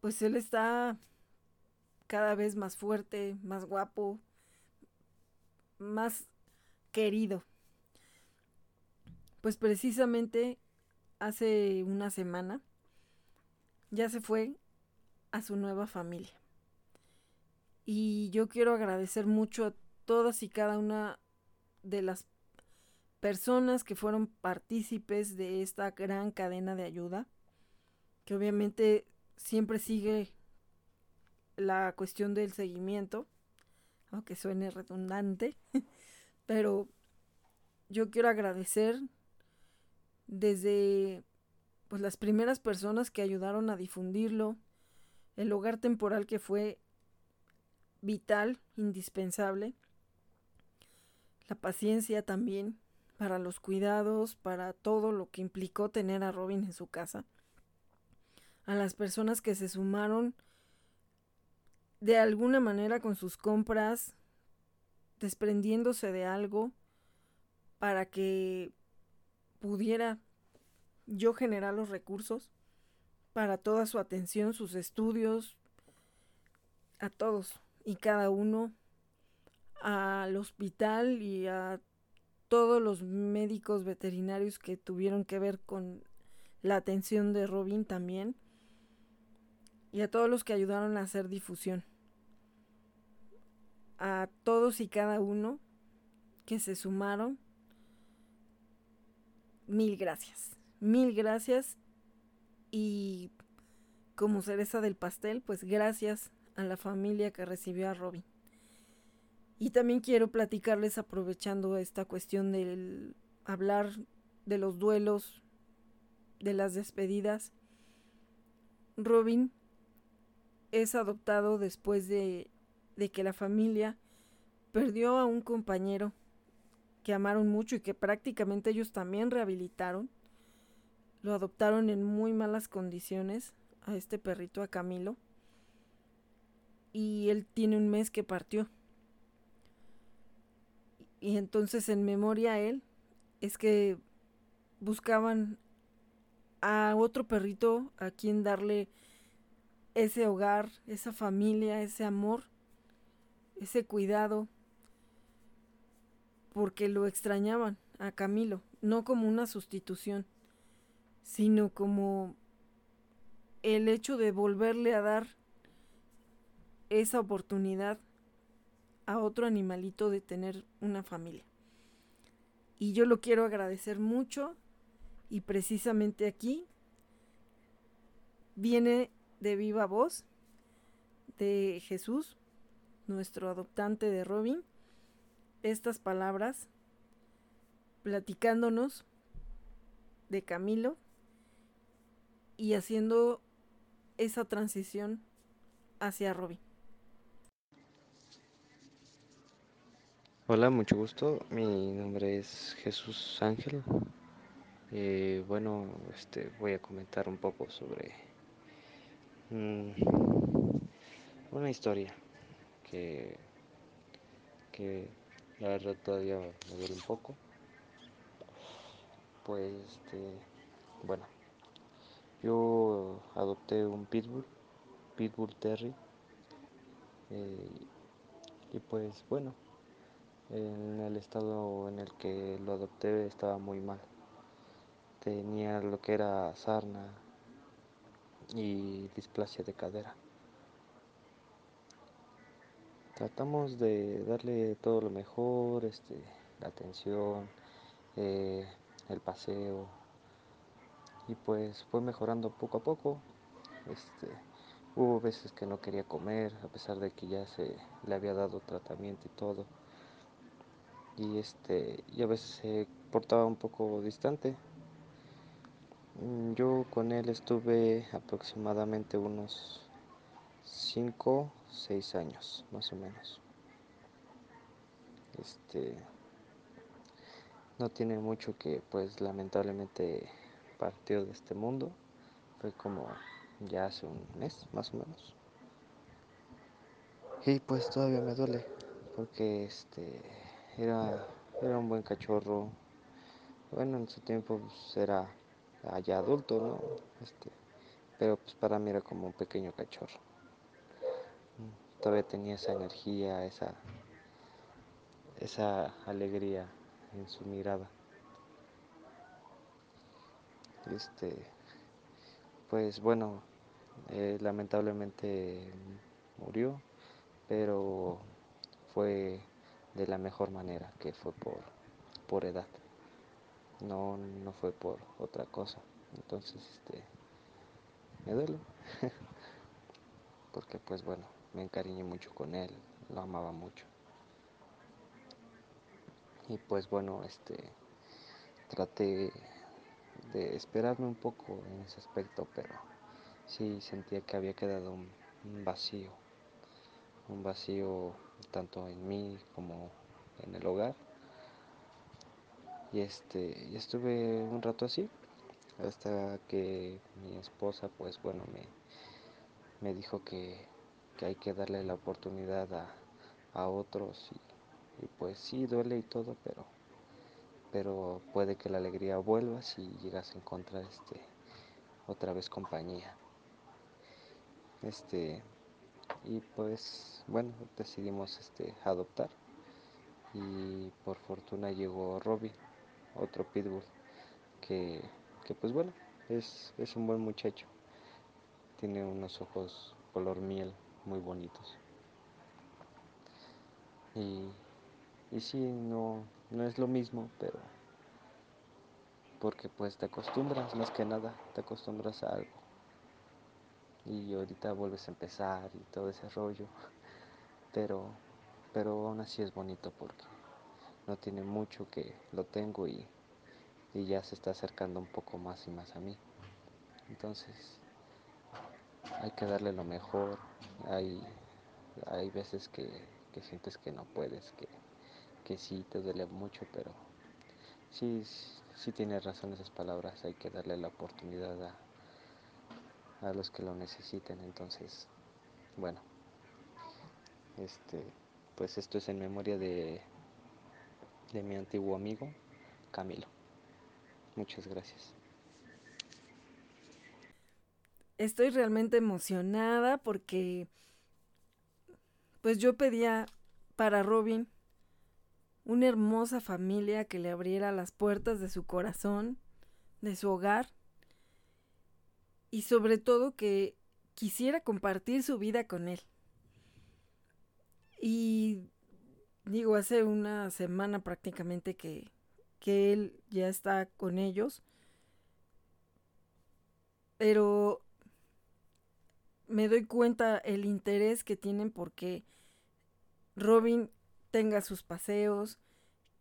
pues él está cada vez más fuerte, más guapo, más querido. Pues precisamente hace una semana ya se fue a su nueva familia. Y yo quiero agradecer mucho a todas y cada una de las personas que fueron partícipes de esta gran cadena de ayuda que obviamente siempre sigue la cuestión del seguimiento, aunque suene redundante, [LAUGHS] pero yo quiero agradecer desde pues las primeras personas que ayudaron a difundirlo, el hogar temporal que fue vital, indispensable. La paciencia también para los cuidados, para todo lo que implicó tener a Robin en su casa. A las personas que se sumaron de alguna manera con sus compras, desprendiéndose de algo para que pudiera yo generar los recursos para toda su atención, sus estudios, a todos y cada uno, al hospital y a todos los médicos veterinarios que tuvieron que ver con la atención de Robin también, y a todos los que ayudaron a hacer difusión, a todos y cada uno que se sumaron, mil gracias, mil gracias y como cereza del pastel, pues gracias a la familia que recibió a Robin. Y también quiero platicarles aprovechando esta cuestión del hablar de los duelos, de las despedidas. Robin es adoptado después de, de que la familia perdió a un compañero que amaron mucho y que prácticamente ellos también rehabilitaron. Lo adoptaron en muy malas condiciones a este perrito, a Camilo. Y él tiene un mes que partió. Y entonces en memoria a él es que buscaban a otro perrito a quien darle ese hogar, esa familia, ese amor, ese cuidado, porque lo extrañaban a Camilo, no como una sustitución, sino como el hecho de volverle a dar esa oportunidad a otro animalito de tener una familia. Y yo lo quiero agradecer mucho y precisamente aquí viene de viva voz de Jesús, nuestro adoptante de Robin, estas palabras platicándonos de Camilo y haciendo esa transición hacia Robin. Hola, mucho gusto. Mi nombre es Jesús Ángel. Eh, bueno, este, voy a comentar un poco sobre mm, una historia que, que la verdad todavía me duele un poco. Pues, este, bueno, yo adopté un pitbull, pitbull Terry. Eh, y pues bueno, en el estado en el que lo adopté estaba muy mal. Tenía lo que era sarna y displasia de cadera. Tratamos de darle todo lo mejor, este, la atención, eh, el paseo y pues fue mejorando poco a poco. Este, hubo veces que no quería comer a pesar de que ya se le había dado tratamiento y todo y este y a veces se portaba un poco distante. Mm, yo con él estuve aproximadamente unos 5 6 años más o menos. Este no tiene mucho que pues lamentablemente partió de este mundo. Fue como ya hace un mes más o menos. Y pues todavía me duele porque este era, era un buen cachorro. Bueno, en su tiempo pues, era ya adulto, ¿no? Este, pero pues para mí era como un pequeño cachorro. Todavía tenía esa energía, esa, esa alegría en su mirada. Este, pues bueno, eh, lamentablemente murió, pero fue de la mejor manera, que fue por, por edad. No, no fue por otra cosa. Entonces, este, me duele. [LAUGHS] Porque pues bueno, me encariñé mucho con él, lo amaba mucho. Y pues bueno, este, traté de esperarme un poco en ese aspecto, pero sí sentía que había quedado un, vacío. un vacío tanto en mí como en el hogar. Y este, y estuve un rato así, hasta que mi esposa, pues bueno, me, me dijo que, que, hay que darle la oportunidad a, a otros. Y, y, pues sí, duele y todo, pero, pero puede que la alegría vuelva si llegas a encontrar este, otra vez compañía. Este, y pues bueno, decidimos este, adoptar y por fortuna llegó Robbie, otro pitbull, que, que pues bueno, es, es, un buen muchacho, tiene unos ojos color miel muy bonitos. Y, y sí, no, no es lo mismo, pero porque pues te acostumbras más que nada, te acostumbras a algo. Y ahorita vuelves a empezar y todo ese rollo. Pero, pero aún así es bonito porque no tiene mucho que lo tengo y, y ya se está acercando un poco más y más a mí. Entonces, hay que darle lo mejor. Hay, hay veces que, que sientes que no puedes, que, que sí te duele mucho, pero sí, sí tiene razón esas palabras. Hay que darle la oportunidad a, a los que lo necesiten. Entonces, bueno, este, pues esto es en memoria de, de mi antiguo amigo Camilo. Muchas gracias. Estoy realmente emocionada porque pues yo pedía para Robin una hermosa familia que le abriera las puertas de su corazón, de su hogar y sobre todo que quisiera compartir su vida con él. Y digo, hace una semana prácticamente que, que él ya está con ellos. Pero me doy cuenta el interés que tienen porque Robin tenga sus paseos,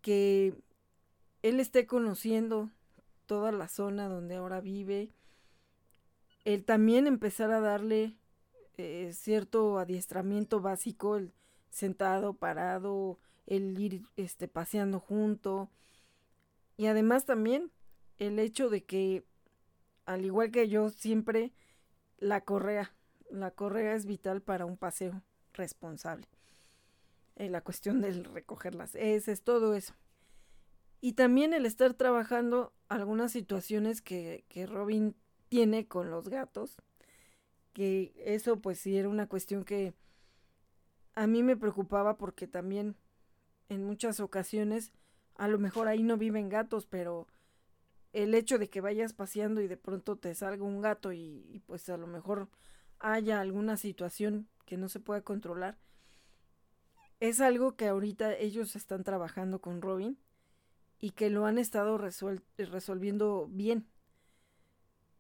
que él esté conociendo toda la zona donde ahora vive, el también empezar a darle eh, cierto adiestramiento básico, el sentado, parado, el ir este, paseando junto. Y además también el hecho de que, al igual que yo, siempre la correa, la correa es vital para un paseo responsable. Eh, la cuestión del recoger las heces, todo eso. Y también el estar trabajando algunas situaciones que, que Robin tiene con los gatos, que eso pues sí era una cuestión que a mí me preocupaba porque también en muchas ocasiones a lo mejor ahí no viven gatos, pero el hecho de que vayas paseando y de pronto te salga un gato y, pues a lo mejor haya alguna situación que no se pueda controlar, es algo que ahorita ellos están trabajando con Robin y que lo han estado resolviendo bien.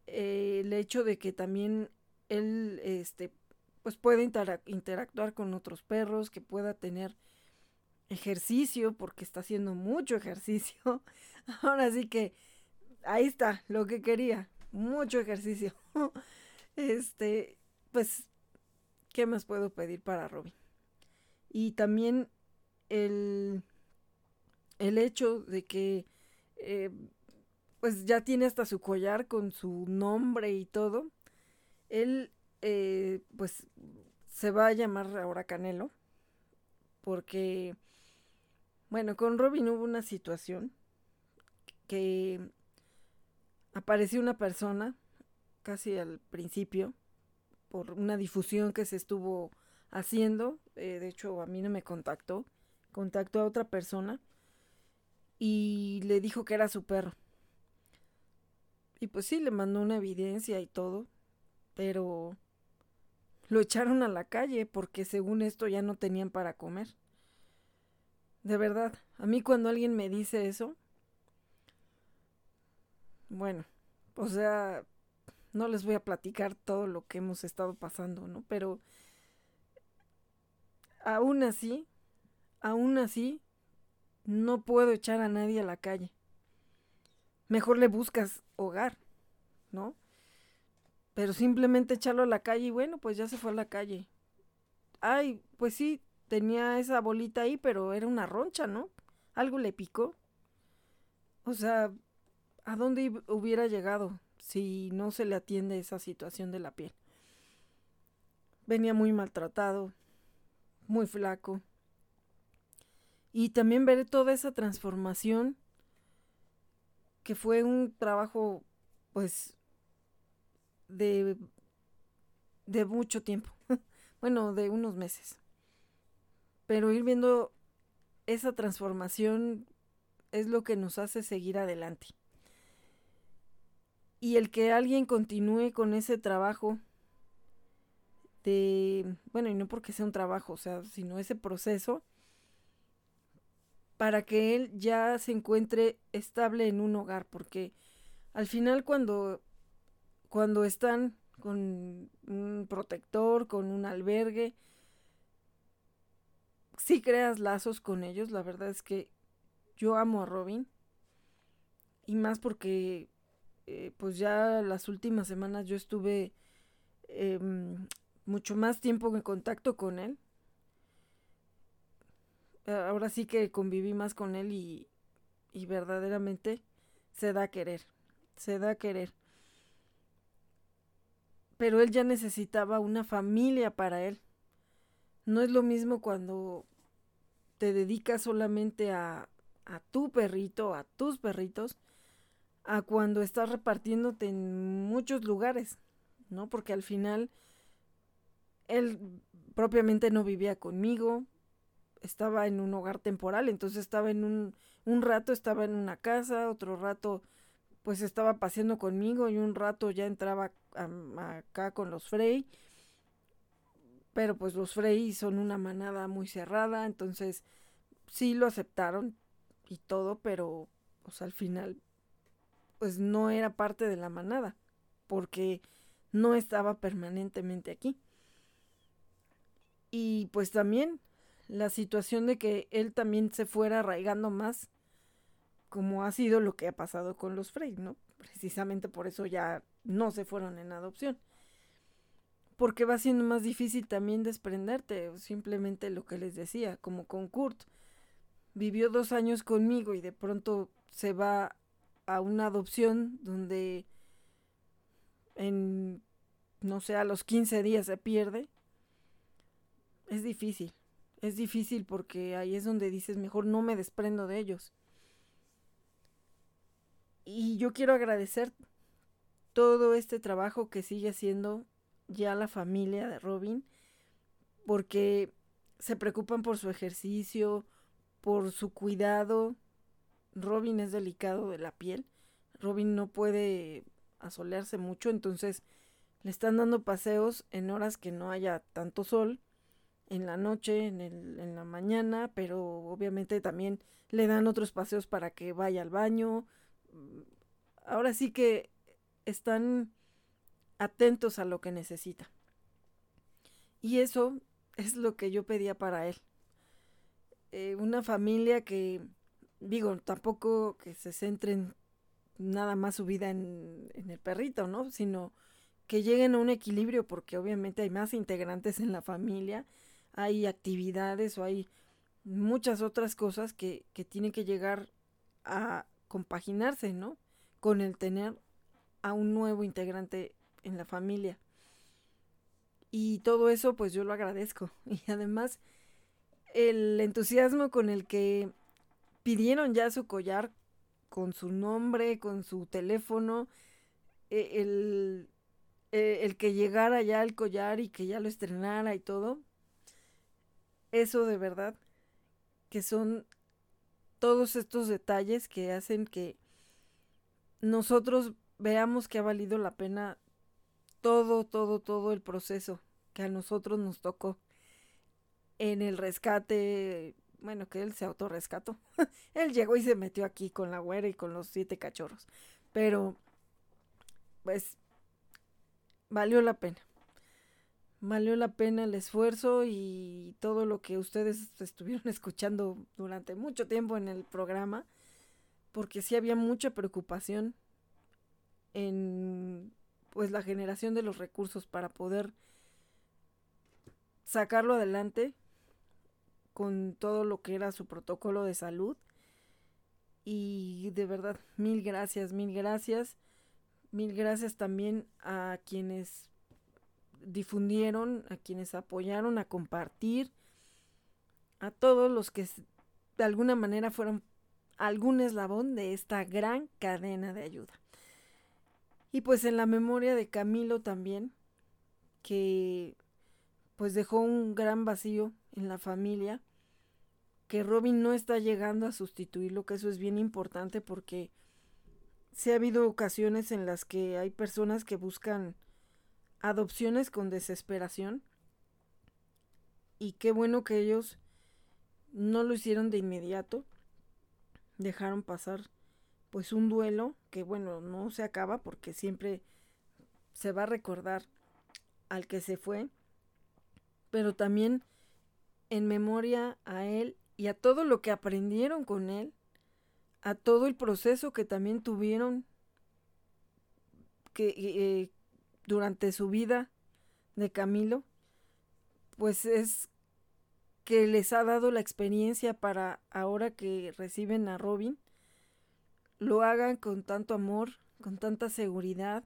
Eh, el hecho de que también él este, pues puede interactuar con otros perros, que pueda tener ejercicio, porque está haciendo mucho ejercicio. [LAUGHS] Ahora sí que ahí está lo que quería, mucho ejercicio. [LAUGHS] este, pues, ¿qué más puedo pedir para Robin? Y también el, el hecho de que eh, pues ya tiene hasta su collar con su nombre y todo. Él eh, pues se va a llamar ahora Canelo porque bueno, con Robin hubo una situación que apareció una persona casi al principio por una difusión que se estuvo haciendo, eh, de hecho a mí no me contactó, contactó a otra persona y le dijo que era su perro. Y pues sí, le mandó una evidencia y todo, pero lo echaron a la calle porque según esto ya no tenían para comer. De verdad, a mí cuando alguien me dice eso, bueno, o sea, no les voy a platicar todo lo que hemos estado pasando, ¿no? Pero aún así, aún así, no puedo echar a nadie a la calle. Mejor le buscas hogar, ¿no? Pero simplemente echarlo a la calle y bueno, pues ya se fue a la calle. ay, pues sí, tenía esa bolita ahí, pero era una roncha, ¿no? Algo le picó. O sea, ¿a dónde hubiera llegado si no se le atiende esa situación de la piel? Venía muy maltratado, muy flaco. Y también ver toda esa transformación que fue un trabajo, pues, de, de mucho tiempo. [LAUGHS] bueno, de unos meses. Pero ir viendo esa transformación es lo que nos hace seguir adelante. Y el que alguien continúe con ese trabajo de, bueno, y no porque sea un trabajo, o sea, sino ese proceso, para que él ya se encuentre estable en un hogar, porque al final cuando, cuando están con un protector, con un albergue, si creas lazos con ellos, la verdad es que yo amo a Robin. Y más porque, eh, pues ya las últimas semanas yo estuve em, mucho más tiempo en contacto con él. Ahora sí que conviví más con él y, y verdaderamente se da a querer. Se da a querer. Pero él ya necesitaba una familia para él. No es lo mismo cuando te dedicas solamente a, a tu perrito, a tus perritos, a cuando estás repartiéndote en muchos lugares, ¿no? Porque al final él propiamente no vivía conmigo, estaba en un hogar temporal, entonces estaba en un, un rato estaba en una casa, otro rato pues estaba paseando conmigo y un rato ya entraba acá con los Frey. Pero pues los Frey son una manada muy cerrada, entonces sí lo aceptaron, y todo, pero pues al final pues no era parte de la manada, porque no estaba permanentemente aquí. Y pues también la situación de que él también se fuera arraigando más, como ha sido lo que ha pasado con los Frey, ¿no? Precisamente por eso ya no se fueron en adopción. Porque va siendo más difícil también desprenderte, simplemente lo que les decía, como con Kurt vivió dos años conmigo y de pronto se va a una adopción donde en, no sé, a los 15 días se pierde, es difícil. Es difícil porque ahí es donde dices, mejor no me desprendo de ellos. Y yo quiero agradecer todo este trabajo que sigue haciendo ya la familia de Robin, porque se preocupan por su ejercicio, por su cuidado. Robin es delicado de la piel. Robin no puede asolearse mucho, entonces le están dando paseos en horas que no haya tanto sol, en la noche, en, el, en la mañana, pero obviamente también le dan otros paseos para que vaya al baño. Ahora sí que están atentos a lo que necesita. Y eso es lo que yo pedía para él. Eh, una familia que, digo, tampoco que se centren nada más su vida en, en el perrito, ¿no? Sino que lleguen a un equilibrio porque obviamente hay más integrantes en la familia, hay actividades o hay muchas otras cosas que, que tienen que llegar a compaginarse, ¿no? Con el tener a un nuevo integrante en la familia. Y todo eso pues yo lo agradezco. [LAUGHS] Y además el entusiasmo con el que pidieron ya su collar con su nombre, con su teléfono, e, el, e, el, que llegara ya el collar y que ya lo estrenara y todo, eso de verdad, que son todos estos detalles que hacen que nosotros veamos que ha valido la pena todo, todo, todo el proceso que a nosotros nos tocó en el rescate, bueno, que él se autorrescató. [LAUGHS] él llegó y se metió aquí con la güera y con los siete cachorros. Pero, pues, valió la pena. Valió la pena el esfuerzo y todo lo que ustedes estuvieron [LAUGHS] escuchando durante mucho tiempo en el programa, porque sí había mucha preocupación en pues la generación de los recursos para poder sacarlo adelante con todo lo que era su protocolo de salud. Y de verdad, mil gracias, mil gracias. Mil gracias también a quienes difundieron, a quienes apoyaron a compartir, a todos los que de alguna manera fueron algún eslabón de esta gran cadena de ayuda. Y pues en la memoria de Camilo también, que pues dejó un gran vacío en la familia, que Robin no está llegando a sustituirlo, que eso es bien importante porque se ha habido ocasiones en las que hay personas que buscan adopciones con desesperación. Y qué bueno que ellos no lo hicieron de inmediato, dejaron pasar pues un duelo que bueno, no se acaba porque siempre se va a recordar al que se fue, pero también en memoria a él y a todo lo que aprendieron con él, a todo el proceso que también tuvieron que eh, durante su vida de Camilo, pues es que les ha dado la experiencia para ahora que reciben a Robin, lo hagan con tanto amor, con tanta seguridad,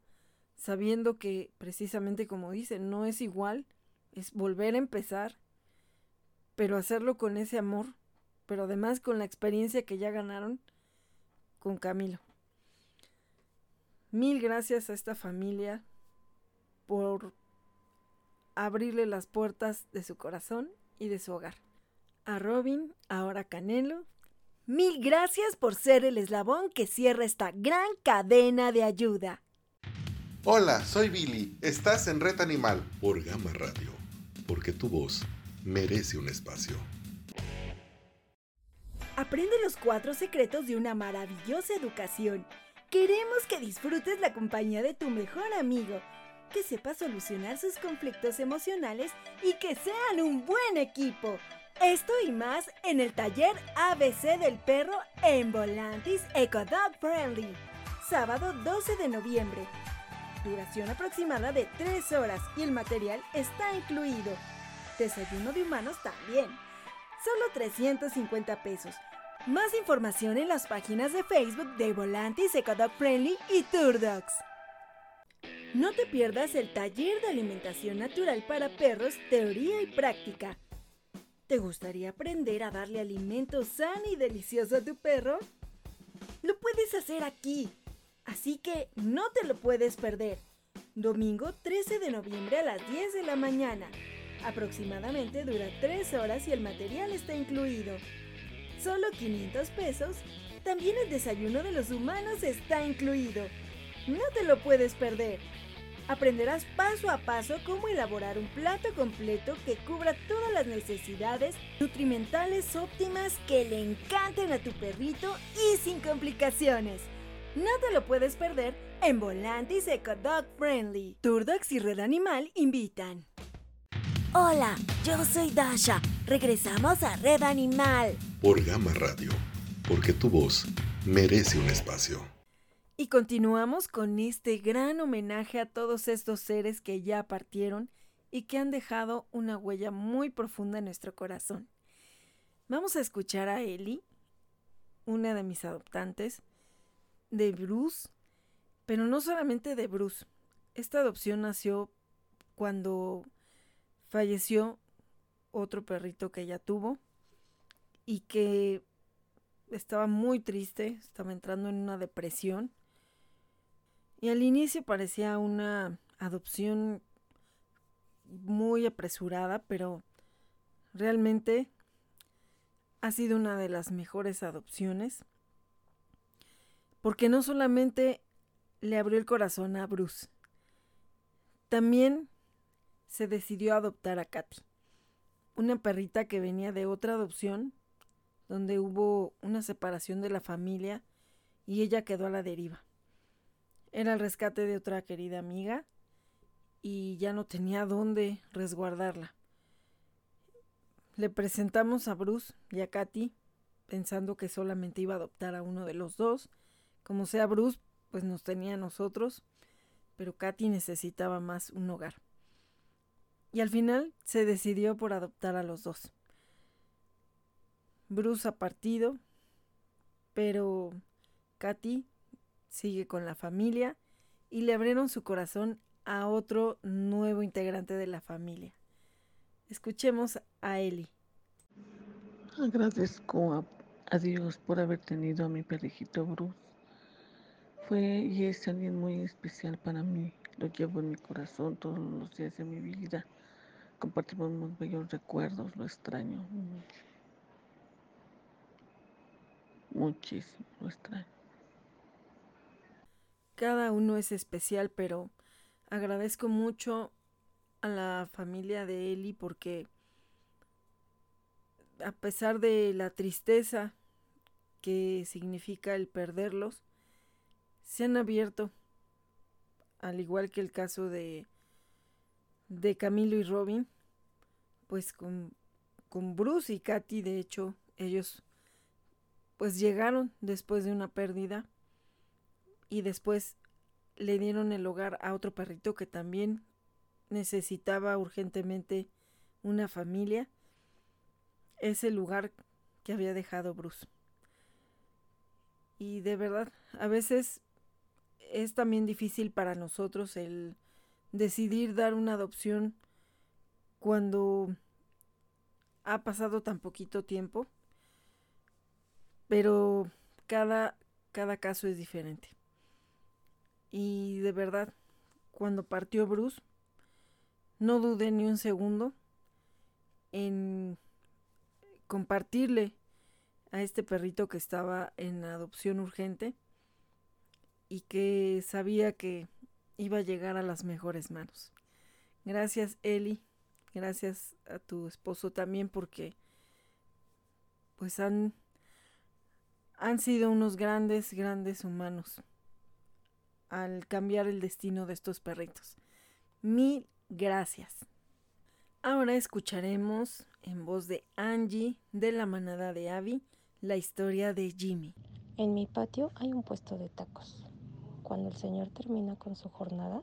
sabiendo que precisamente como dicen, no es igual, es volver a empezar, pero hacerlo con ese amor, pero además con la experiencia que ya ganaron con Camilo. Mil gracias a esta familia por abrirle las puertas de su corazón y de su hogar. A Robin, ahora Canelo, Mil gracias por ser el eslabón que cierra esta gran cadena de ayuda. Hola, soy Billy. Estás en Red Animal por Gama Radio, porque tu voz merece un espacio. Aprende los cuatro secretos de una maravillosa educación. Queremos que disfrutes la compañía de tu mejor amigo, que sepa solucionar sus conflictos emocionales y que sean un buen equipo. Esto y más en el taller ABC del perro en Volantis Eco Dog Friendly. Sábado 12 de noviembre. Duración aproximada de 3 horas y el material está incluido. Desayuno de humanos también. Solo 350 pesos. Más información en las páginas de Facebook de Volantis Eco Dog Friendly y Tour Dogs. No te pierdas el taller de alimentación natural para perros, teoría y práctica ¿Te gustaría aprender a darle alimento sano y delicioso a tu perro? Lo puedes hacer aquí, así que no te lo puedes perder. Domingo 13 de noviembre a las 10 de la mañana. Aproximadamente dura 3 horas y el material está incluido. Solo 500 pesos. También el desayuno de los humanos está incluido. No te lo puedes perder aprenderás paso a paso cómo elaborar un plato completo que cubra todas las necesidades nutrimentales óptimas que le encanten a tu perrito y sin complicaciones. No te lo puedes perder en Volantis Eco Dog Friendly. Turdox y Red Animal invitan. Hola, yo soy Dasha. Regresamos a Red Animal. Por Gama Radio, porque tu voz merece un espacio. Y continuamos con este gran homenaje a todos estos seres que ya partieron y que han dejado una huella muy profunda en nuestro corazón. Vamos a escuchar a Ellie, una de mis adoptantes, de Bruce, pero no solamente de Bruce. Esta adopción nació cuando falleció otro perrito que ella tuvo y que estaba muy triste, estaba entrando en una depresión y al inicio parecía una adopción muy apresurada, pero realmente ha sido una de las mejores adopciones. Porque no solamente le abrió el corazón a Bruce, también se decidió adoptar a Katy, una perrita que venía de otra adopción, donde hubo una separación de la familia y ella quedó a la deriva. Era el rescate de otra querida amiga y ya no tenía dónde resguardarla. Le presentamos a Bruce y a Katy pensando que solamente iba a adoptar a uno de los dos. Como sea Bruce, pues nos tenía a nosotros, pero Katy necesitaba más un hogar. Y al final se decidió por adoptar a los dos. Bruce ha partido, pero Katy sigue con la familia y le abrieron su corazón a otro nuevo integrante de la familia. Escuchemos a Eli. Agradezco a, Dios por haber tenido a mi perrijito Bruce. Fue y es alguien muy especial para mí. Lo llevo en mi corazón todos los días de mi vida. Compartimos muy bellos recuerdos, lo extraño mucho. Muchísimo, lo extraño. Cada uno es especial, pero agradezco mucho a la familia de Eli porque a pesar de la tristeza que significa el perderlos, se han abierto, al igual que el caso de, de Camilo y Robin, pues con, con Bruce y Katy, de hecho, ellos pues llegaron después de una pérdida y después le dieron el hogar a otro perrito que también necesitaba urgentemente una familia. Es el lugar que había dejado Bruce. Y de verdad, a veces es también difícil para nosotros el decidir dar una adopción cuando ha pasado tan poquito tiempo pero cada, cada caso es diferente. Y de verdad, cuando partió Bruce, no dudé ni un segundo en compartirle a este perrito que estaba en adopción urgente y que sabía que iba a llegar a las mejores manos. Gracias Eli, gracias a tu esposo también porque pues han han sido unos grandes, grandes humanos al cambiar el destino de estos perritos. Mil gracias. Ahora escucharemos en voz de Angie de la manada de Abby la historia de Jimmy. En mi patio hay un puesto de tacos. Cuando el señor termina con su jornada,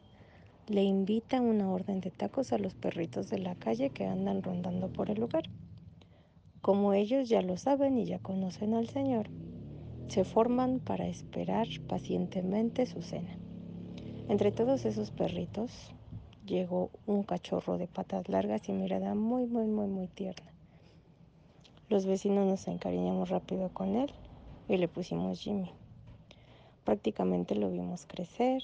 le invita una orden de tacos a los perritos de la calle que andan rondando por el lugar. Como ellos ya lo saben y ya conocen al señor, se forman para esperar pacientemente su cena. Entre todos esos perritos llegó un cachorro de patas largas y mirada muy, muy, muy, muy tierna. Los vecinos nos encariñamos rápido con él y le pusimos Jimmy. Prácticamente lo vimos crecer,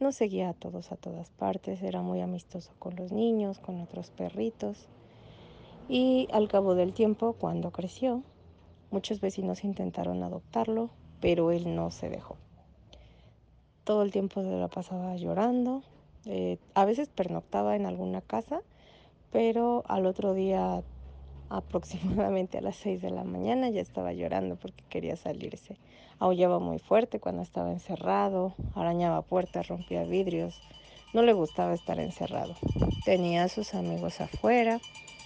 nos seguía a todos a todas partes, era muy amistoso con los niños, con otros perritos. Y al cabo del tiempo, cuando creció, Muchos vecinos intentaron adoptarlo, pero él no se dejó. Todo el tiempo se la pasaba llorando. Eh, a veces pernoctaba en alguna casa, pero al otro día, aproximadamente a las 6 de la mañana, ya estaba llorando porque quería salirse. Aullaba muy fuerte cuando estaba encerrado, arañaba puertas, rompía vidrios. No le gustaba estar encerrado. Tenía a sus amigos afuera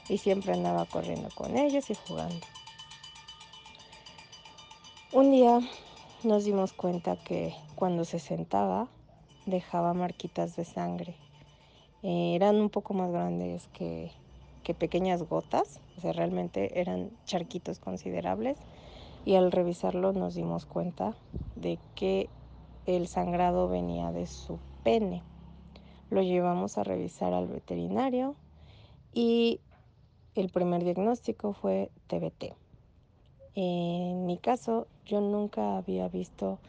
y siempre andaba corriendo con ellos y jugando. Un día nos dimos cuenta que cuando se sentaba dejaba marquitas de sangre. Eh, eran un poco más grandes que, que pequeñas gotas, o sea, realmente eran charquitos considerables. Y al revisarlo nos dimos cuenta de que el sangrado venía de su pene. Lo llevamos a revisar al veterinario y el primer diagnóstico fue TBT. En mi caso, yo nunca había visto,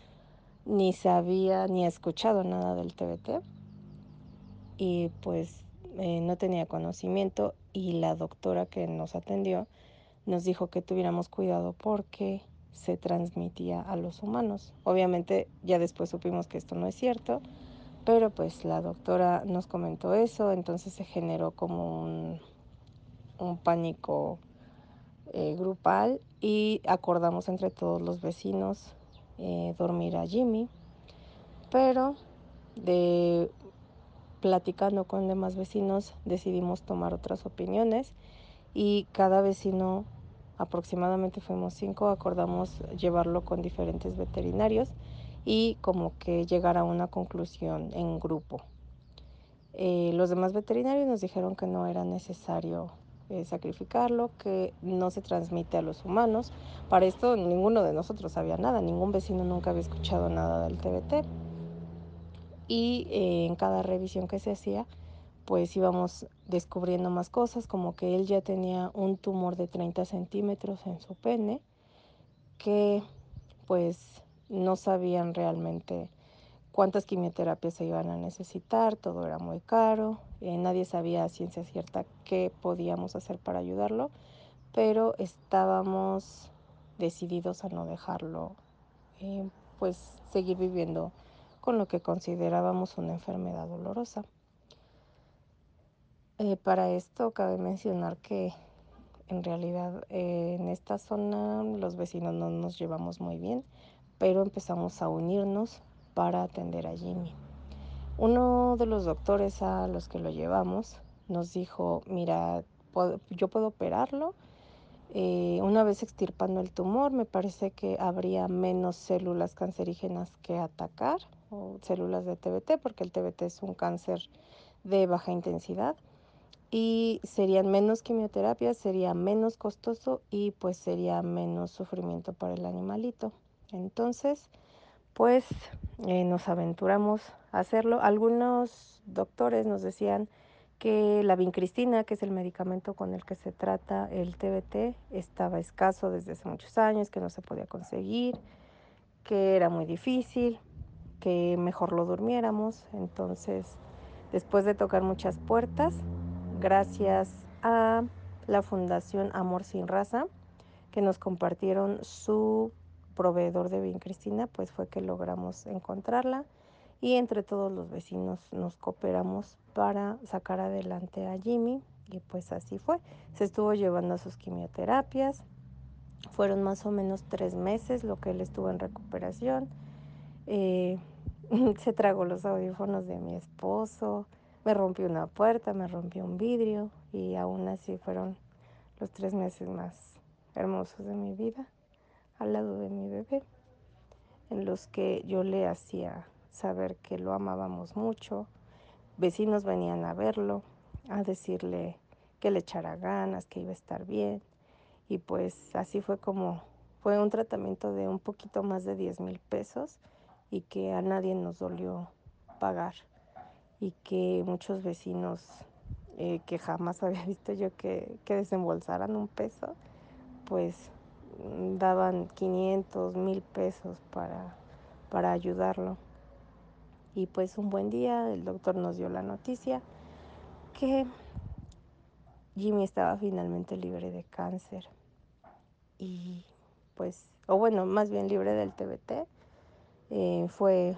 ni sabía, ni escuchado nada del TBT. Y pues eh, no tenía conocimiento y la doctora que nos atendió nos dijo que tuviéramos cuidado porque se transmitía a los humanos. Obviamente ya después supimos que esto no es cierto, pero pues la doctora nos comentó eso, entonces se generó como un, un pánico eh, grupal y acordamos entre todos los vecinos eh, dormir a Jimmy. Pero de platicando con demás vecinos decidimos tomar otras opiniones y cada vecino, aproximadamente fuimos cinco, acordamos llevarlo con diferentes veterinarios y como que llegar a una conclusión en grupo. Eh, los demás veterinarios nos dijeron que no era necesario eh, sacrificarlo, que no se transmite a los humanos. Para esto ninguno de nosotros sabía nada, ningún vecino nunca había escuchado nada del TBT. Y eh, en cada revisión que se hacía, pues íbamos descubriendo más cosas, como que él ya tenía un tumor de 30 centímetros en su pene, que pues no sabían realmente cuántas quimioterapias se iban a necesitar, todo era muy caro, eh, nadie sabía a ciencia cierta qué podíamos hacer para ayudarlo, pero estábamos decididos a no dejarlo, eh, pues seguir viviendo con lo que considerábamos una enfermedad dolorosa. Eh, para esto cabe mencionar que en realidad en esta zona los vecinos no nos llevamos muy bien, pero empezamos a unirnos para atender a Jimmy. Uno de los doctores a los que lo llevamos nos dijo, mira, yo puedo operarlo, eh, una vez extirpando el tumor, me parece que habría menos células cancerígenas que atacar, o células de TBT, porque el TBT es un cáncer de baja intensidad y serían menos quimioterapias, sería menos costoso y pues sería menos sufrimiento para el animalito. Entonces, pues eh, nos aventuramos hacerlo. Algunos doctores nos decían que la vincristina, que es el medicamento con el que se trata el TBT, estaba escaso desde hace muchos años, que no se podía conseguir, que era muy difícil, que mejor lo durmiéramos. Entonces, después de tocar muchas puertas, gracias a la Fundación Amor Sin Raza, que nos compartieron su proveedor de Cristina, pues fue que logramos encontrarla y entre todos los vecinos nos cooperamos para sacar adelante a Jimmy y pues así fue. Se estuvo llevando a sus quimioterapias, fueron más o menos tres meses lo que él estuvo en recuperación. Eh, [LAUGHS] se tragó los audífonos de mi esposo, me rompió una puerta, me rompió un vidrio y aún así fueron los tres meses más hermosos de mi vida al lado de mi bebé, en los que yo le hacía saber que lo amábamos mucho. Vecinos venían a verlo, a decirle que le echara ganas, que iba a estar bien. Y pues así fue como fue un tratamiento de un poquito más de 10 mil pesos y que a nadie nos dolió pagar y que muchos vecinos eh, que jamás [LAUGHS] había visto yo que, que desembolsaran un peso, pues mm, daban 500, mil pesos para, para ayudarlo. Y pues un buen día el doctor nos dio la noticia que Jimmy estaba finalmente libre de cáncer. Y pues, o bueno, más bien libre del TBT. Eh, fue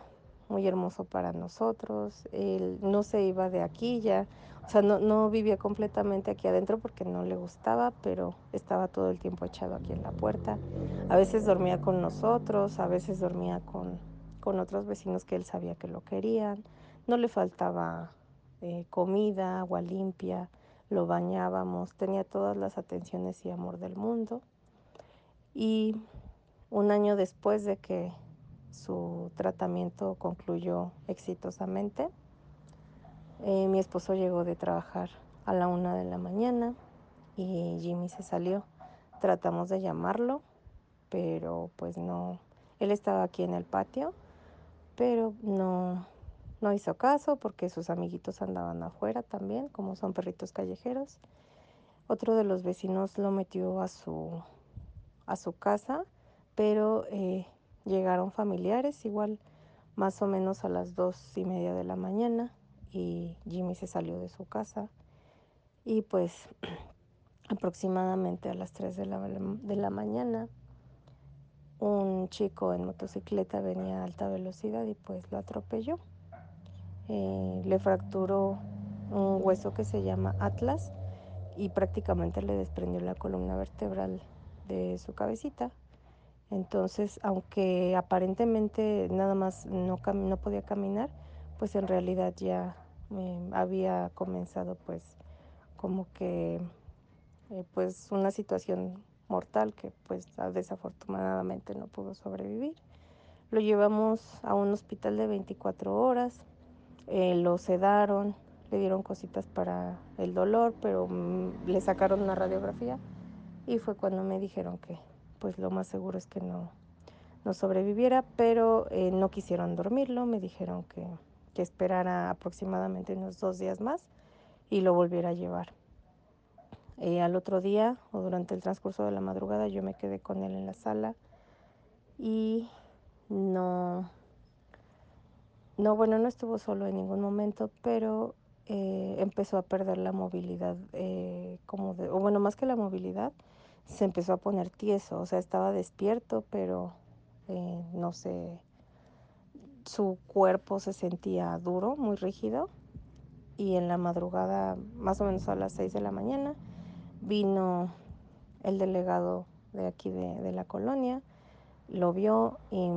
muy hermoso para nosotros. Él no se iba de aquí ya, o sea, no, no vivía completamente aquí adentro porque no le gustaba, pero estaba todo el tiempo echado aquí en la puerta. A veces dormía con nosotros, a veces dormía con, con otros vecinos que él sabía que lo querían. No le faltaba eh, comida, agua limpia, lo bañábamos, tenía todas las atenciones y amor del mundo. Y un año después de que su tratamiento concluyó exitosamente. Eh, mi esposo llegó de trabajar a la una de la mañana y Jimmy se salió. Tratamos de llamarlo, pero pues no. Él estaba aquí en el patio, pero no, no hizo caso porque sus amiguitos andaban afuera también, como son perritos callejeros. Otro de los vecinos lo metió a su, a su casa, pero eh, Llegaron familiares, igual más o menos a las dos y media de la mañana, y Jimmy se salió de su casa. Y pues [CLEARS THROAT] aproximadamente a las 3 de la, de la mañana, un chico en motocicleta venía a alta velocidad y pues lo atropelló. Eh, le fracturó un hueso que se llama Atlas y prácticamente le desprendió la columna vertebral de su cabecita. Entonces, aunque aparentemente nada más no, no podía caminar, pues en realidad ya eh, había comenzado pues como que eh, pues una situación mortal que pues desafortunadamente no pudo sobrevivir. Lo llevamos a un hospital de 24 horas, eh, lo sedaron, le dieron cositas para el dolor, pero mm, le sacaron una radiografía y fue cuando me dijeron que pues lo más seguro es que no, no sobreviviera, pero eh, no quisieron dormirlo, me dijeron que, que esperara aproximadamente unos dos días más y lo volviera a llevar. Eh, al otro día o durante el transcurso de la madrugada yo me quedé con él en la sala y no, no, bueno, no estuvo solo en ningún momento, pero eh, empezó a perder la movilidad, eh, como de, o bueno, más que la movilidad, se empezó a poner tieso, o sea, estaba despierto, pero eh, no sé, su cuerpo se sentía duro, muy rígido, y en la madrugada, más o menos a las 6 de la mañana, vino el delegado de aquí de, de la colonia, lo vio y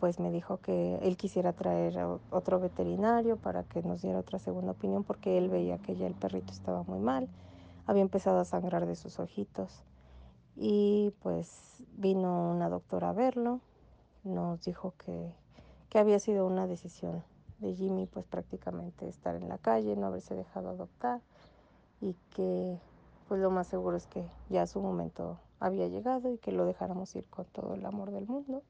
pues me dijo que él quisiera traer a otro veterinario para que nos diera otra segunda opinión porque él veía que ya el perrito estaba muy mal, había empezado a sangrar de sus ojitos. Y pues vino una doctora a verlo, nos dijo que, que había sido una decisión de Jimmy pues prácticamente estar en la calle, no haberse dejado adoptar y que pues lo más seguro es que ya su momento había llegado y que lo dejáramos ir con todo el amor del mundo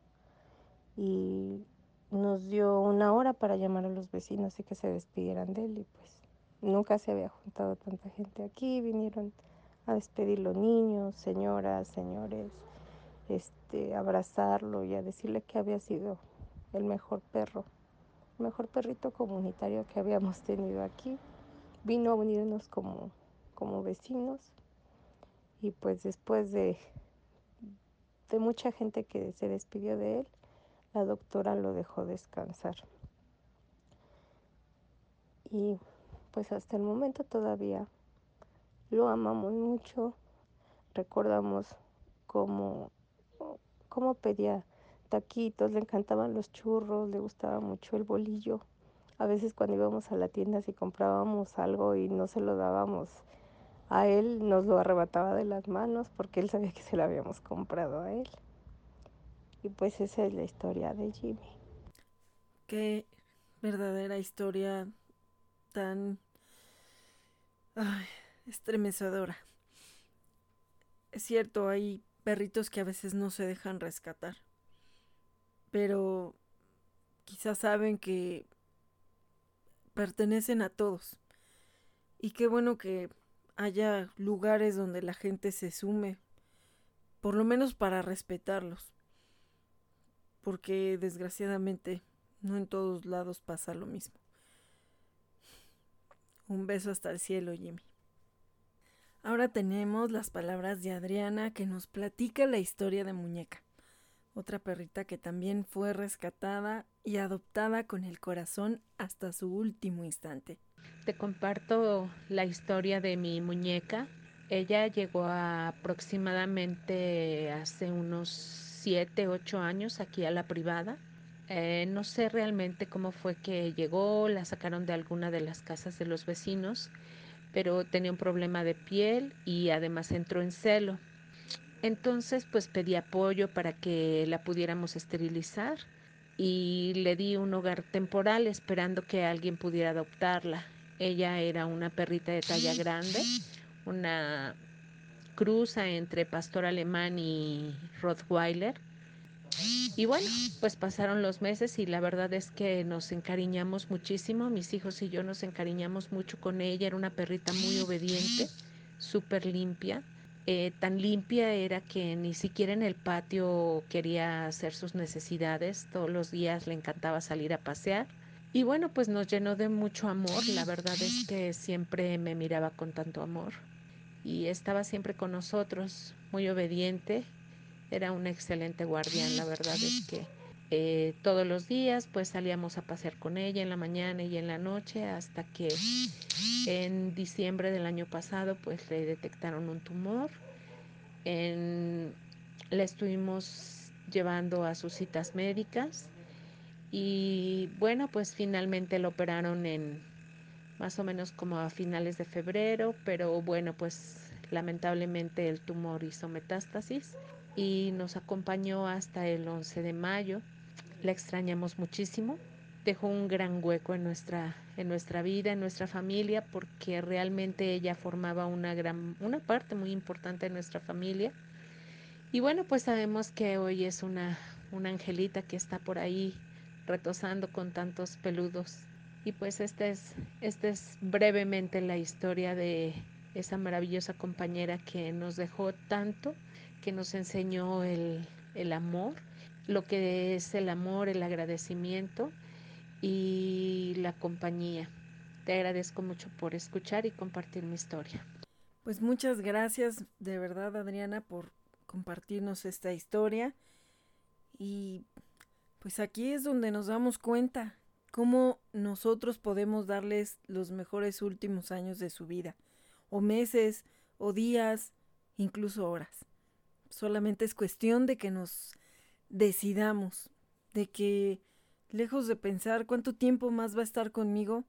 y nos dio una hora para llamar a los vecinos y que se despidieran de él y pues nunca se había juntado tanta gente aquí, vinieron a despedir los niños, señoras, señores, este, abrazarlo y a decirle que había sido el mejor perro, el mejor perrito comunitario que habíamos tenido aquí. Vino a unirnos como, como vecinos y pues después de, de mucha gente que se despidió de él, la doctora lo dejó descansar. Y pues hasta el momento todavía lo amamos mucho. Recordamos cómo, cómo pedía taquitos, le encantaban los churros, le gustaba mucho el bolillo. A veces cuando íbamos a la tienda si comprábamos algo y no se lo dábamos a él, nos lo arrebataba de las manos porque él sabía que se lo habíamos comprado a él. Y pues esa es la historia de Jimmy. Qué verdadera historia tan ay, estremecedora. Es cierto, hay perritos que a veces no se dejan rescatar, pero quizás saben que pertenecen a todos. Y qué bueno que haya lugares donde la gente se sume, por lo menos para respetarlos porque desgraciadamente no en todos lados pasa lo mismo. Un beso hasta el cielo, Jimmy. Ahora tenemos las palabras de Adriana que nos platica la historia de Muñeca, otra perrita que también fue rescatada y adoptada con el corazón hasta su último instante. Te comparto la historia de mi muñeca. Ella llegó aproximadamente hace unos siete, ocho años aquí a la privada. Eh, no sé realmente cómo fue que llegó, la sacaron de alguna de las casas de los vecinos, pero tenía un problema de piel y además entró en celo. Entonces pues pedí apoyo para que la pudiéramos esterilizar y le di un hogar temporal esperando que alguien pudiera adoptarla. Ella era una perrita de talla grande, una cruza entre pastor alemán y Rottweiler. Y bueno, pues pasaron los meses y la verdad es que nos encariñamos muchísimo, mis hijos y yo nos encariñamos mucho con ella, era una perrita muy obediente, súper limpia, eh, tan limpia era que ni siquiera en el patio quería hacer sus necesidades, todos los días le encantaba salir a pasear. Y bueno, pues nos llenó de mucho amor, la verdad es que siempre me miraba con tanto amor y estaba siempre con nosotros, muy obediente, era un excelente guardián, la verdad es que eh, todos los días pues salíamos a pasear con ella en la mañana y en la noche hasta que en diciembre del año pasado pues le detectaron un tumor. En, le estuvimos llevando a sus citas médicas y bueno pues finalmente lo operaron en más o menos como a finales de febrero, pero bueno, pues lamentablemente el tumor hizo metástasis y nos acompañó hasta el 11 de mayo. La extrañamos muchísimo. dejó un gran hueco en nuestra, en nuestra vida, en nuestra familia, porque realmente ella formaba una, gran, una parte muy importante de nuestra familia. Y bueno, pues sabemos que hoy es una, una angelita que está por ahí retosando con tantos peludos. Y pues esta es, esta es brevemente la historia de esa maravillosa compañera que nos dejó tanto, que nos enseñó el, el amor, lo que es el amor, el agradecimiento y la compañía. Te agradezco mucho por escuchar y compartir mi historia. Pues muchas gracias de verdad Adriana por compartirnos esta historia y pues aquí es donde nos damos cuenta cómo nosotros podemos darles los mejores últimos años de su vida, o meses, o días, incluso horas. Solamente es cuestión de que nos decidamos, de que lejos de pensar cuánto tiempo más va a estar conmigo,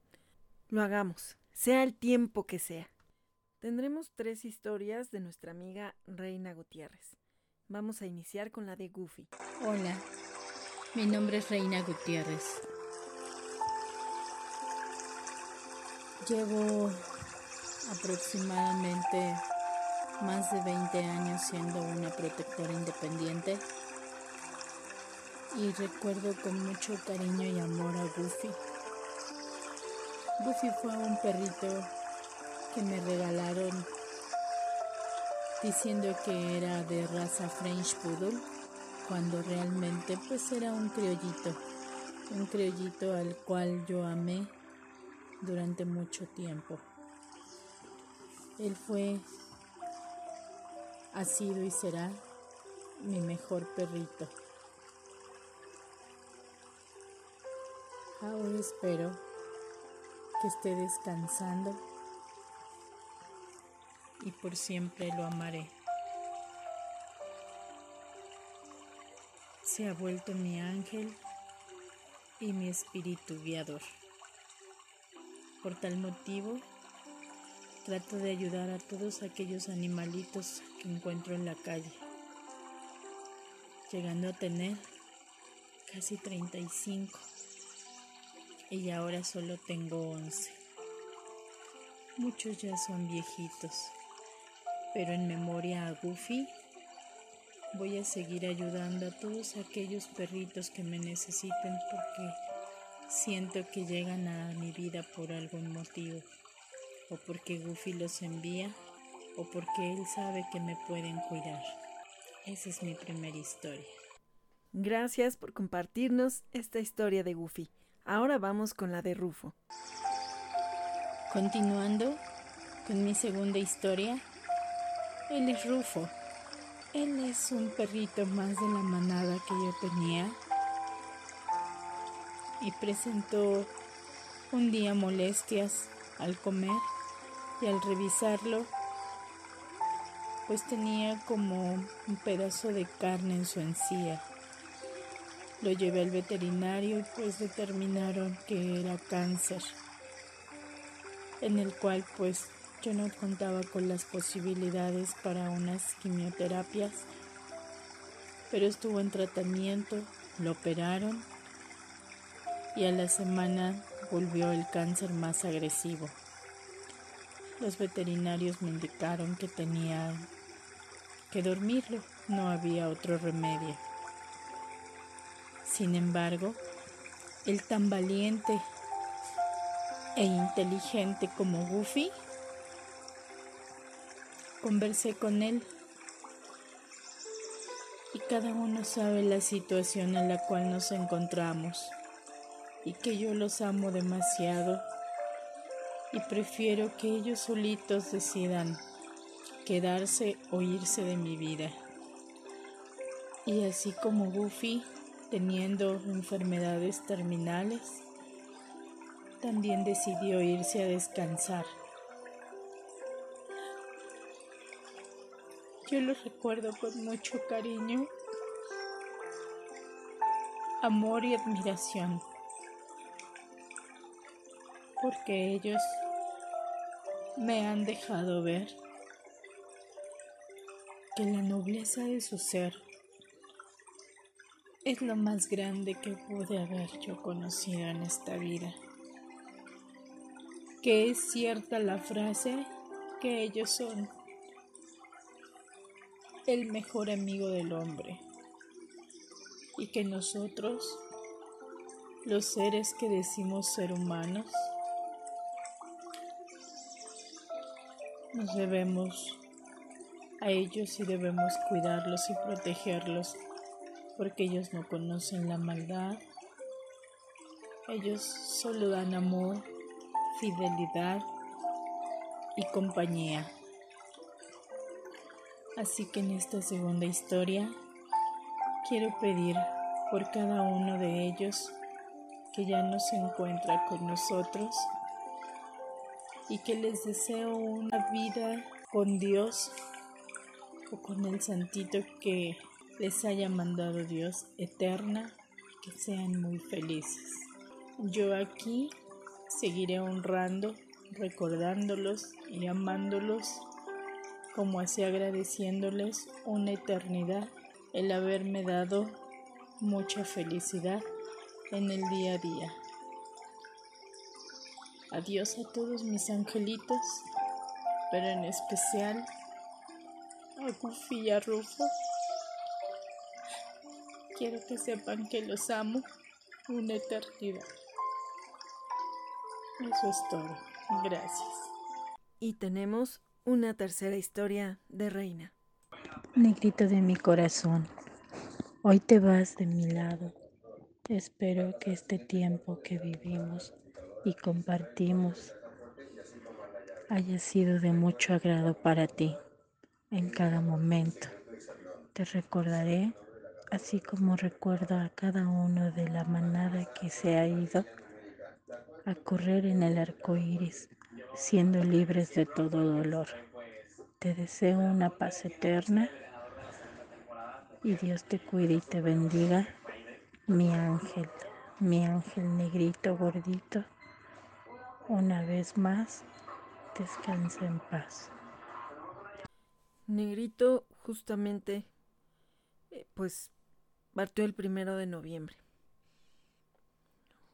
lo hagamos, sea el tiempo que sea. Tendremos tres historias de nuestra amiga Reina Gutiérrez. Vamos a iniciar con la de Goofy. Hola, mi nombre es Reina Gutiérrez. Llevo aproximadamente más de 20 años siendo una protectora independiente y recuerdo con mucho cariño y amor a Goofy. Goofy fue un perrito que me regalaron diciendo que era de raza French Poodle, cuando realmente pues era un criollito, un criollito al cual yo amé durante mucho tiempo. Él fue, ha sido y será mi mejor perrito. Ahora espero que esté descansando y por siempre lo amaré. Se ha vuelto mi ángel y mi espíritu guiador. Por tal motivo, trato de ayudar a todos aquellos animalitos que encuentro en la calle, llegando a tener casi 35 y ahora solo tengo 11. Muchos ya son viejitos, pero en memoria a Goofy voy a seguir ayudando a todos aquellos perritos que me necesiten porque siento que llegan a mi vida por algún motivo, o porque Goofy los envía, o porque él sabe que me pueden cuidar. Esa es mi primera historia. Gracias por compartirnos esta historia de Goofy. Ahora vamos con la de Rufo. Continuando con mi segunda historia, él es Rufo. Él es un perrito más de la manada que yo tenía y presentó un día molestias al comer y al revisarlo pues tenía como un pedazo de carne en su encía. Lo llevé al veterinario y pues determinaron que era cáncer, en el cual pues yo no contaba con las posibilidades para unas quimioterapias, pero estuvo en tratamiento, lo operaron y a la semana volvió el cáncer más agresivo. Los veterinarios me indicaron que tenía que dormirlo, no había otro remedio. Sin embargo, el tan valiente e inteligente como Goofy, conversé con él y cada uno sabe la situación en la cual nos encontramos y que yo los amo demasiado y prefiero que ellos solitos decidan quedarse o irse de mi vida. Y así como Goofy, teniendo enfermedades terminales, también decidió irse a descansar. Yo lo recuerdo con mucho cariño, amor y admiración, porque ellos me han dejado ver que la nobleza de su ser es lo más grande que pude haber yo conocido en esta vida. Que es cierta la frase que ellos son el mejor amigo del hombre y que nosotros, los seres que decimos ser humanos, nos debemos a ellos y debemos cuidarlos y protegerlos porque ellos no conocen la maldad. Ellos solo dan amor, fidelidad y compañía. Así que en esta segunda historia quiero pedir por cada uno de ellos que ya no se encuentra con nosotros y que les deseo una vida con Dios o con el santito que les haya mandado Dios eterna, que sean muy felices. Yo aquí seguiré honrando, recordándolos y amándolos, como así agradeciéndoles una eternidad el haberme dado mucha felicidad en el día a día. Adiós a todos mis angelitos, pero en especial a Goofy y. Quiero que sepan que los amo una eternidad. Eso es todo. Gracias. Y tenemos una tercera historia de Reina. Negrito de mi corazón, hoy te vas de mi lado. Espero que este tiempo que vivimos y compartimos haya sido de mucho agrado para ti en cada momento. Te recordaré así como recuerdo a cada uno de la manada que se ha ido a correr en el arco iris, siendo libres de todo dolor. Te deseo una paz eterna y Dios te cuide y te bendiga, mi ángel, mi ángel negrito gordito. Una vez más, descansa en paz. Negrito justamente, eh, pues, partió el primero de noviembre.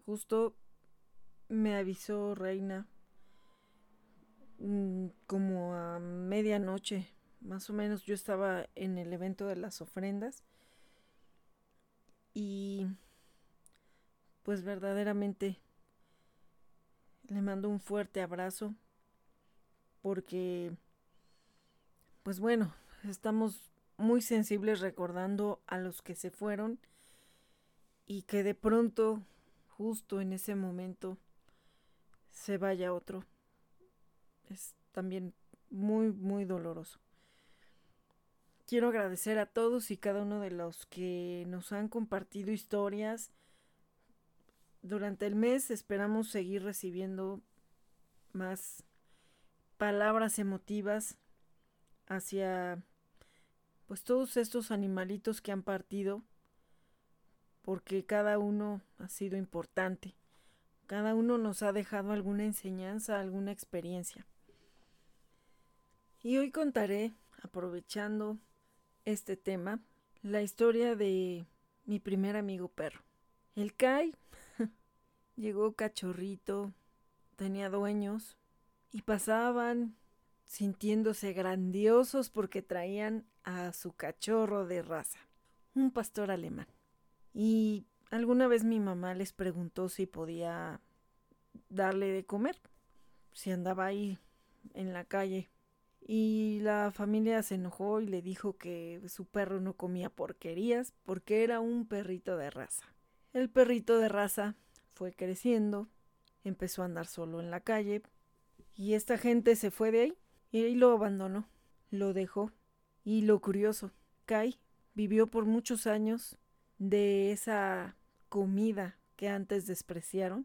Justo me avisó Reina mm, como a medianoche, más o menos yo estaba en el evento de las ofrendas y pues verdaderamente le mando un fuerte abrazo porque, pues bueno, estamos muy sensibles recordando a los que se fueron y que de pronto, justo en ese momento, se vaya otro. Es también muy, muy doloroso. Quiero agradecer a todos y cada uno de los que nos han compartido historias, durante el mes esperamos seguir recibiendo más palabras emotivas hacia pues todos estos animalitos que han partido porque cada uno ha sido importante. Cada uno nos ha dejado alguna enseñanza, alguna experiencia. Y hoy contaré, aprovechando este tema, la historia de mi primer amigo perro. El Kai [LAUGHS] Llegó cachorrito, tenía dueños y pasaban sintiéndose grandiosos porque traían a su cachorro de raza, un pastor alemán. Y alguna vez mi mamá les preguntó si podía darle de comer, si andaba ahí en la calle. Y la familia se enojó y le dijo que su perro no comía porquerías porque era un perrito de raza. El perrito de raza fue creciendo, empezó a andar solo en la calle y esta gente se fue de ahí y lo abandonó, lo dejó. Y lo curioso, Kai vivió por muchos años de esa comida que antes despreciaron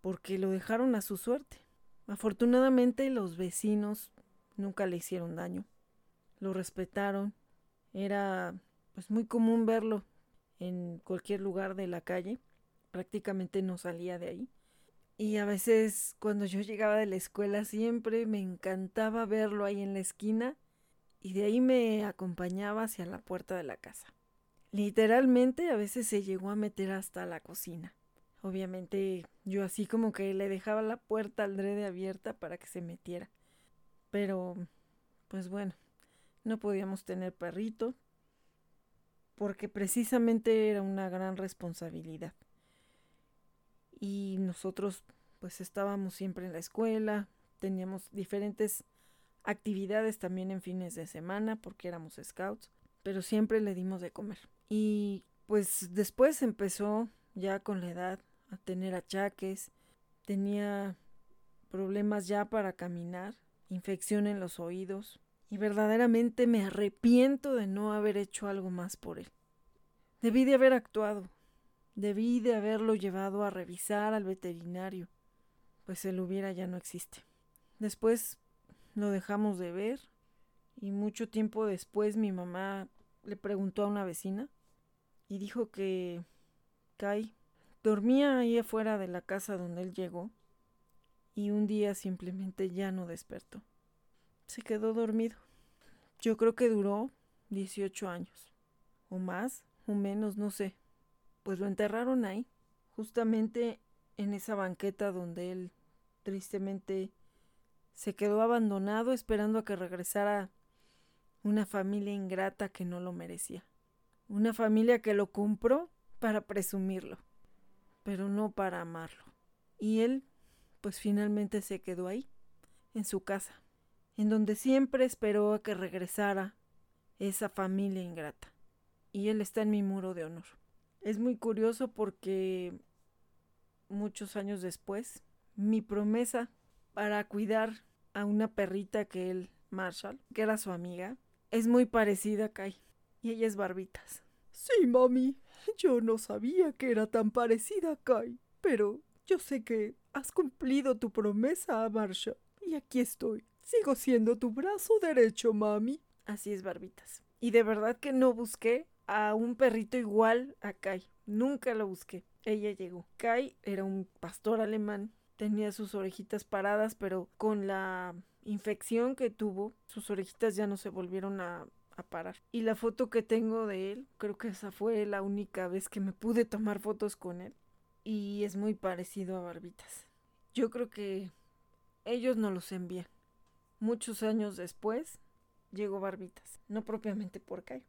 porque lo dejaron a su suerte. Afortunadamente los vecinos nunca le hicieron daño, lo respetaron, era pues muy común verlo en cualquier lugar de la calle prácticamente no salía de ahí. Y a veces cuando yo llegaba de la escuela siempre me encantaba verlo ahí en la esquina y de ahí me acompañaba hacia la puerta de la casa. Literalmente a veces se llegó a meter hasta la cocina. Obviamente yo así como que le dejaba la puerta al drede abierta para que se metiera. Pero, pues bueno, no podíamos tener perrito porque precisamente era una gran responsabilidad. Y nosotros pues estábamos siempre en la escuela, teníamos diferentes actividades también en fines de semana porque éramos scouts, pero siempre le dimos de comer. Y pues después empezó ya con la edad a tener achaques, tenía problemas ya para caminar, infección en los oídos, y verdaderamente me arrepiento de no haber hecho algo más por él. Debí de haber actuado, debí de haberlo llevado a revisar al veterinario, pues el hubiera ya no existe. Después lo dejamos de ver y mucho tiempo después mi mamá le preguntó a una vecina y dijo que Kai dormía ahí afuera de la casa donde él llegó y un día simplemente ya no despertó. Se quedó dormido. Yo creo que duró 18 años. O más, o menos, no sé. Pues lo enterraron ahí, justamente en esa banqueta donde él tristemente se quedó abandonado esperando a que regresara una familia ingrata que no lo merecía. Una familia que lo compró para presumirlo, pero no para amarlo. Y él, pues finalmente se quedó ahí, en su casa, en donde siempre esperó a que regresara esa familia ingrata. Y él está en mi muro de honor. Es muy curioso porque muchos años después, mi promesa para cuidar a una perrita que él, Marshall, que era su amiga, es muy parecida a Kai. Y ella es Barbitas. Sí, mami. Yo no sabía que era tan parecida a Kai. Pero yo sé que has cumplido tu promesa a Marshall. Y aquí estoy. Sigo siendo tu brazo derecho, mami. Así es, Barbitas. Y de verdad que no busqué a un perrito igual a Kai. Nunca lo busqué. Ella llegó. Kai era un pastor alemán. Tenía sus orejitas paradas, pero con la infección que tuvo, sus orejitas ya no se volvieron a, a, parar. Y la foto que tengo de él, creo que esa fue la única vez que me pude tomar fotos con él. Y es muy parecido a Barbitas. Yo creo que ellos no los envían. Muchos años después llegó Barbitas. No propiamente por Kai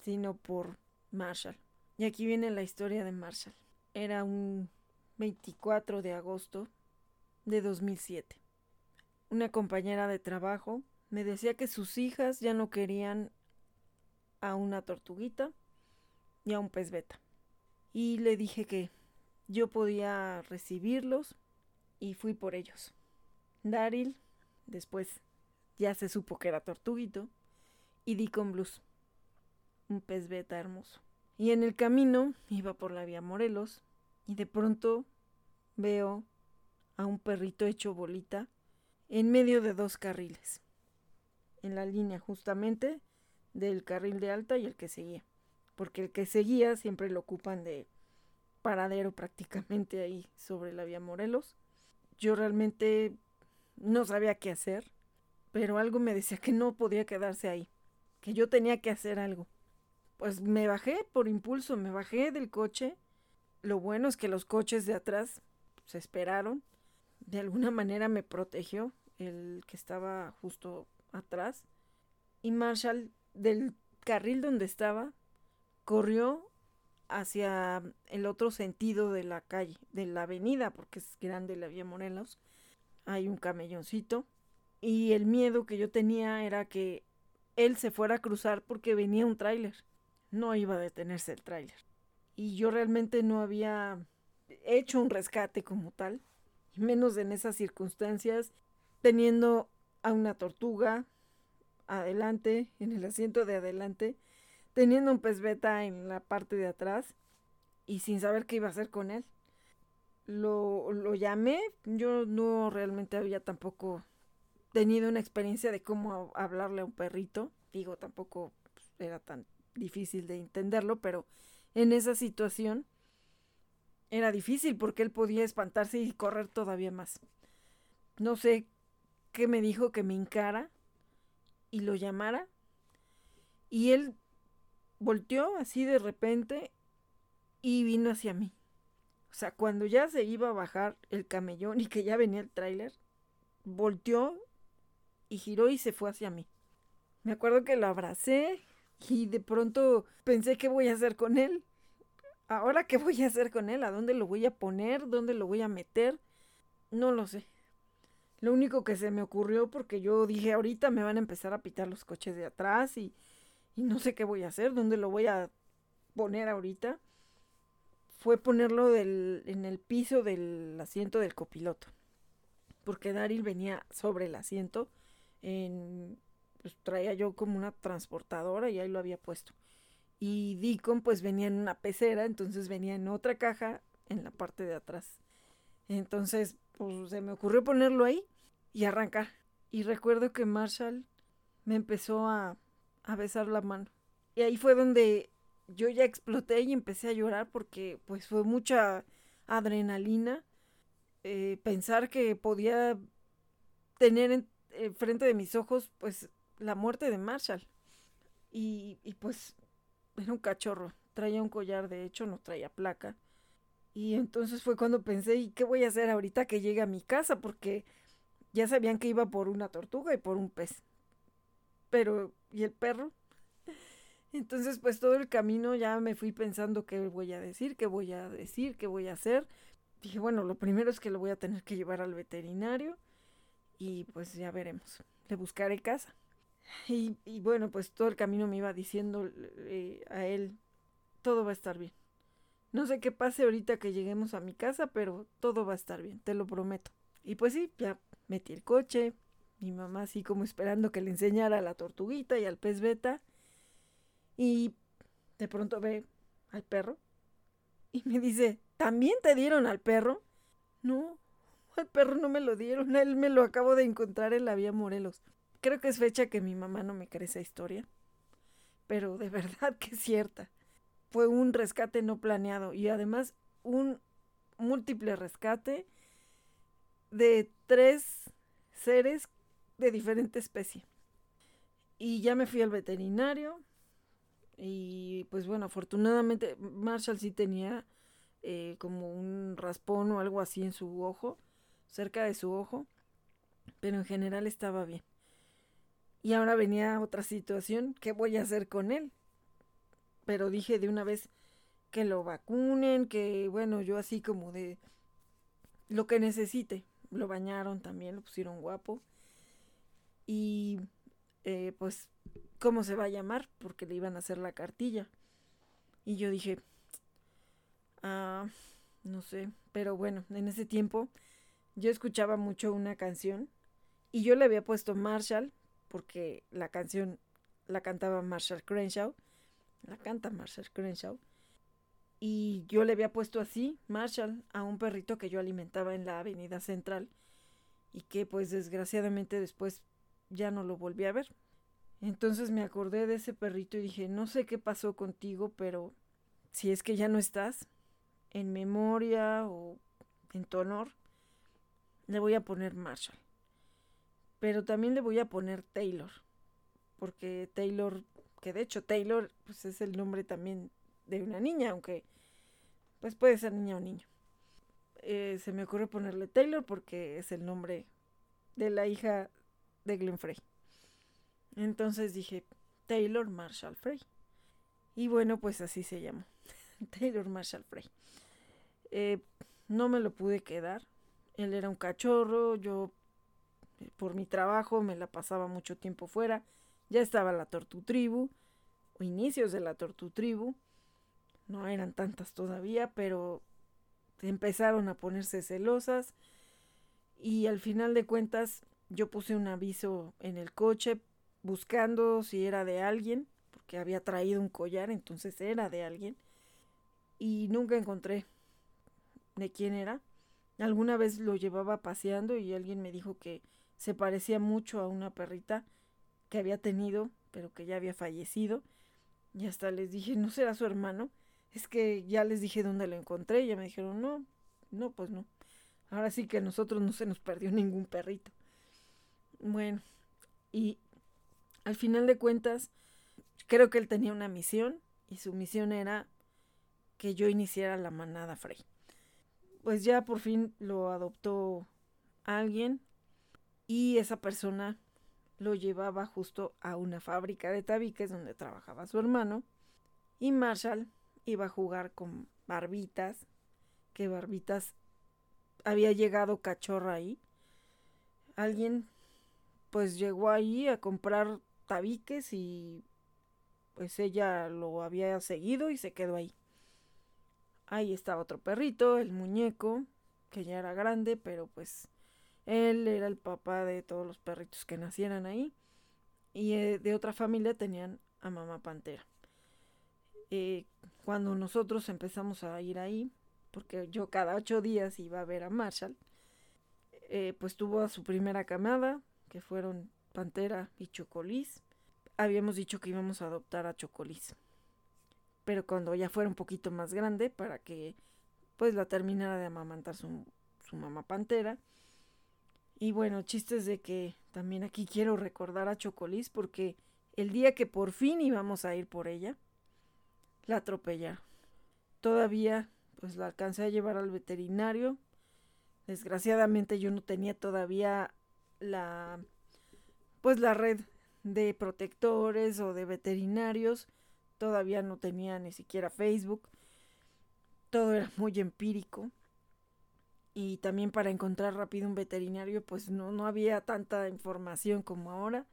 sino por Marshall. Y aquí viene la historia de Marshall. Era un 24 de agosto de 2007. Una compañera de trabajo me decía que sus hijas ya no querían a una tortuguita y a un pez beta. Y le dije que yo podía recibirlos y fui por ellos. Daryl, después ya se supo que era tortuguito, y Deacon Blues un pez beta hermoso. Y en el camino iba por la vía Morelos y de pronto veo a un perrito hecho bolita en medio de dos carriles, en la línea justamente del carril de alta y el que seguía, porque el que seguía siempre lo ocupan de paradero prácticamente ahí sobre la vía Morelos. Yo realmente no sabía qué hacer, pero algo me decía que no podía quedarse ahí, que yo tenía que hacer algo pues me bajé por impulso, me bajé del coche. Lo bueno es que los coches de atrás se esperaron. De alguna manera me protegió el que estaba justo atrás. Y Marshall, del carril donde estaba, corrió hacia el otro sentido de la calle, de la avenida, porque es grande la vía Morelos. Hay un camelloncito. Y el miedo que yo tenía era que él se fuera a cruzar porque venía un tráiler no iba a detenerse el tráiler. Y yo realmente no había hecho un rescate como tal, menos en esas circunstancias, teniendo a una tortuga adelante, en el asiento de adelante, teniendo un pez beta en la parte de atrás y sin saber qué iba a hacer con él. Lo, lo llamé, yo no realmente había tampoco tenido una experiencia de cómo hablarle a un perrito, digo, tampoco era tan difícil de entenderlo, pero en esa situación era difícil porque él podía espantarse y correr todavía más. No sé qué me dijo que me encara y lo llamara. Y él volteó así de repente y vino hacia mí. O sea, cuando ya se iba a bajar el camellón y que ya venía el tráiler, volteó y giró y se fue hacia mí. Me acuerdo que lo abracé y de pronto pensé qué voy a hacer con él. Ahora qué voy a hacer con él, a dónde lo voy a poner, dónde lo voy a meter, no lo sé. Lo único que se me ocurrió porque yo dije ahorita me van a empezar a pitar los coches de atrás y, y no sé qué voy a hacer, dónde lo voy a poner ahorita, fue ponerlo del, en el piso del asiento del copiloto. Porque Daryl venía sobre el asiento en pues traía yo como una transportadora y ahí lo había puesto. Y Deacon pues venía en una pecera, entonces venía en otra caja en la parte de atrás. Entonces pues se me ocurrió ponerlo ahí y arrancar. Y recuerdo que Marshall me empezó a, a besar la mano. Y ahí fue donde yo ya exploté y empecé a llorar porque pues fue mucha adrenalina. Eh, pensar que podía tener en, en frente de mis ojos pues la muerte de Marshall. Y, y pues era un cachorro, traía un collar, de hecho no traía placa. Y entonces fue cuando pensé, ¿y qué voy a hacer ahorita que llegue a mi casa? Porque ya sabían que iba por una tortuga y por un pez. Pero, ¿y el perro? Entonces, pues todo el camino ya me fui pensando qué voy a decir, qué voy a decir, qué voy a hacer. Dije, bueno, lo primero es que lo voy a tener que llevar al veterinario y pues ya veremos. Le buscaré casa. Y, bueno, pues todo el camino me iba diciendo eh, a él, todo va a estar bien. No sé qué pase ahorita que lleguemos a mi casa, pero todo va a estar bien, te lo prometo. Y pues sí, ya metí el coche, mi mamá así como esperando que le enseñara a la tortuguita y al pez beta. Y de pronto ve al perro y me dice, ¿también te dieron al perro? No, al perro no me lo dieron, él me lo acabo de encontrar en la vía Morelos. Creo que es fecha que mi mamá no me cree esa historia, pero de [LAUGHS] verdad que es cierta. Fue un rescate no planeado y además un múltiple rescate de tres seres de diferente especie. Y ya me fui al veterinario y pues bueno, afortunadamente Marshall sí tenía eh, como un raspón o algo así en su ojo, cerca de su ojo, pero en general estaba bien. Y ahora venía otra situación, ¿qué voy a hacer con él? Pero dije de una vez que lo vacunen, que bueno, yo así como de lo que necesite. Lo bañaron también, lo pusieron guapo. Y eh, pues, ¿cómo se va a llamar? Porque le iban a hacer la cartilla. Y yo dije, ah, no sé, pero bueno, en ese tiempo yo escuchaba mucho una canción y yo le había puesto Marshall porque la canción la cantaba Marshall Crenshaw, la canta Marshall Crenshaw, y yo le había puesto así, Marshall, a un perrito que yo alimentaba en la avenida central y que pues desgraciadamente después ya no lo volví a ver. Entonces me acordé de ese perrito y dije, no sé qué pasó contigo, pero si es que ya no estás, en memoria o en tu honor, le voy a poner Marshall. Pero también le voy a poner Taylor. Porque Taylor, que de hecho Taylor pues es el nombre también de una niña, aunque pues puede ser niña o niño. Eh, se me ocurre ponerle Taylor porque es el nombre de la hija de Glenn Frey. Entonces dije Taylor Marshall Frey. Y bueno, pues así se llamó. [LAUGHS] Taylor Marshall Frey. Eh, no me lo pude quedar. Él era un cachorro, yo por mi trabajo me la pasaba mucho tiempo fuera. Ya estaba la Tortu Tribu, o inicios de la Tortu Tribu. No eran tantas todavía, pero empezaron a ponerse celosas. Y al final de cuentas, yo puse un aviso en el coche buscando si era de alguien, porque había traído un collar, entonces era de alguien. Y nunca encontré de quién era. Alguna vez lo llevaba paseando y alguien me dijo que se parecía mucho a una perrita que había tenido, pero que ya había fallecido. Y hasta les dije, ¿no será su hermano? Es que ya les dije dónde lo encontré y ya me dijeron, no, no, pues no. Ahora sí que a nosotros no se nos perdió ningún perrito. Bueno, y al final de cuentas, creo que él tenía una misión y su misión era que yo iniciara la manada Frey. Pues ya por fin lo adoptó alguien y esa persona lo llevaba justo a una fábrica de tabiques donde trabajaba su hermano y Marshall iba a jugar con Barbitas, que Barbitas había llegado cachorra ahí. Alguien pues llegó ahí a comprar tabiques y pues ella lo había seguido y se quedó ahí. Ahí estaba otro perrito, el muñeco, que ya era grande, pero pues él era el papá de todos los perritos que nacieran ahí. Y eh, de otra familia tenían a mamá pantera. Cuando nosotros empezamos a ir ahí, porque yo cada ocho días iba a ver a Marshall, eh, pues tuvo a su primera camada, que fueron Pantera y Chocolís. Habíamos dicho que íbamos a adoptar a Chocolís. Pero cuando ya fuera un poquito más grande, para que pues la terminara de amamantar su mamá Pantera. Y bueno, chistes de que también aquí quiero recordar a Chocolís porque el día que por fin íbamos a ir por ella, la atropellaron. Todavía pues la alcancé a llevar al veterinario. Desgraciadamente yo no tenía todavía la pues la red de protectores o de veterinarios. Todavía no tenía ni siquiera Facebook. Todo era muy empírico. Y también para encontrar rápido un veterinario, pues no, no había tanta información como ahora.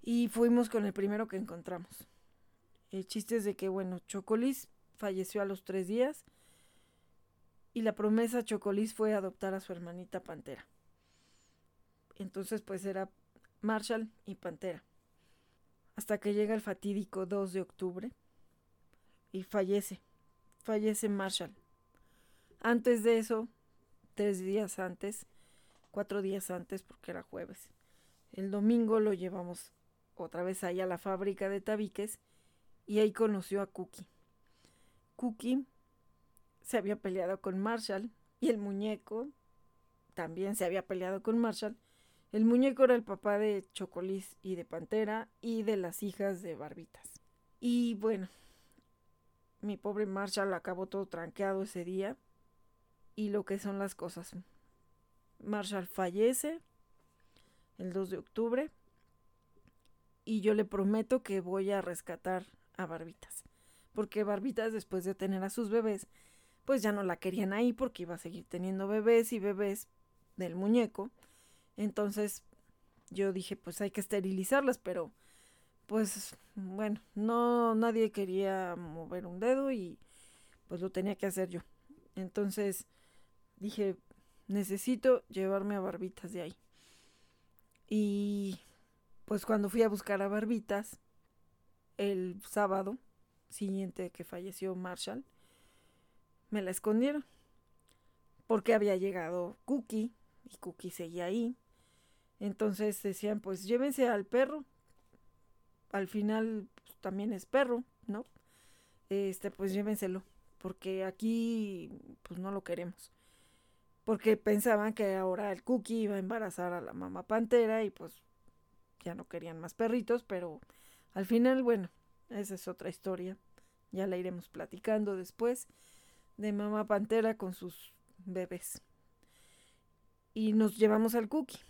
Y fuimos con el primero que encontramos. El chiste es de que, bueno, Chocolis falleció a los tres días y la promesa Chocolis fue adoptar a su hermanita Pantera. Entonces, pues era Marshall y Pantera. Hasta que llega el fatídico 2 de octubre y fallece. Fallece Marshall. Antes de eso, tres días antes, cuatro días antes, porque era jueves, el domingo lo llevamos otra vez ahí a la fábrica de tabiques y ahí conoció a Cookie. Cookie se había peleado con Marshall y el muñeco también se había peleado con Marshall. El muñeco era el papá de Chocolis y de Pantera y de las hijas de Barbitas. Y bueno, mi pobre Marshall acabó todo tranqueado ese día. Y lo que son las cosas. Marshall fallece el 2 de octubre. Y yo le prometo que voy a rescatar a Barbitas. Porque Barbitas, después de tener a sus bebés, pues ya no la querían ahí porque iba a seguir teniendo bebés y bebés del muñeco. Entonces yo dije, pues hay que esterilizarlas, pero pues bueno, no nadie quería mover un dedo y pues lo tenía que hacer yo. Entonces dije, necesito llevarme a Barbitas de ahí. Y pues cuando fui a buscar a Barbitas, el sábado siguiente que falleció Marshall, me la escondieron. Porque había llegado Cookie y Cookie seguía ahí. Entonces decían, pues llévense al perro. Al final también es perro, ¿no? Este, pues llévenselo. Porque aquí, pues no lo queremos. Porque pensaban que ahora el Cookie iba a embarazar a la mamá pantera y pues ya no querían más perritos, pero al final, bueno, esa es otra historia. Ya la iremos platicando después de mamá pantera con sus bebés. Y nos llevamos al cookie.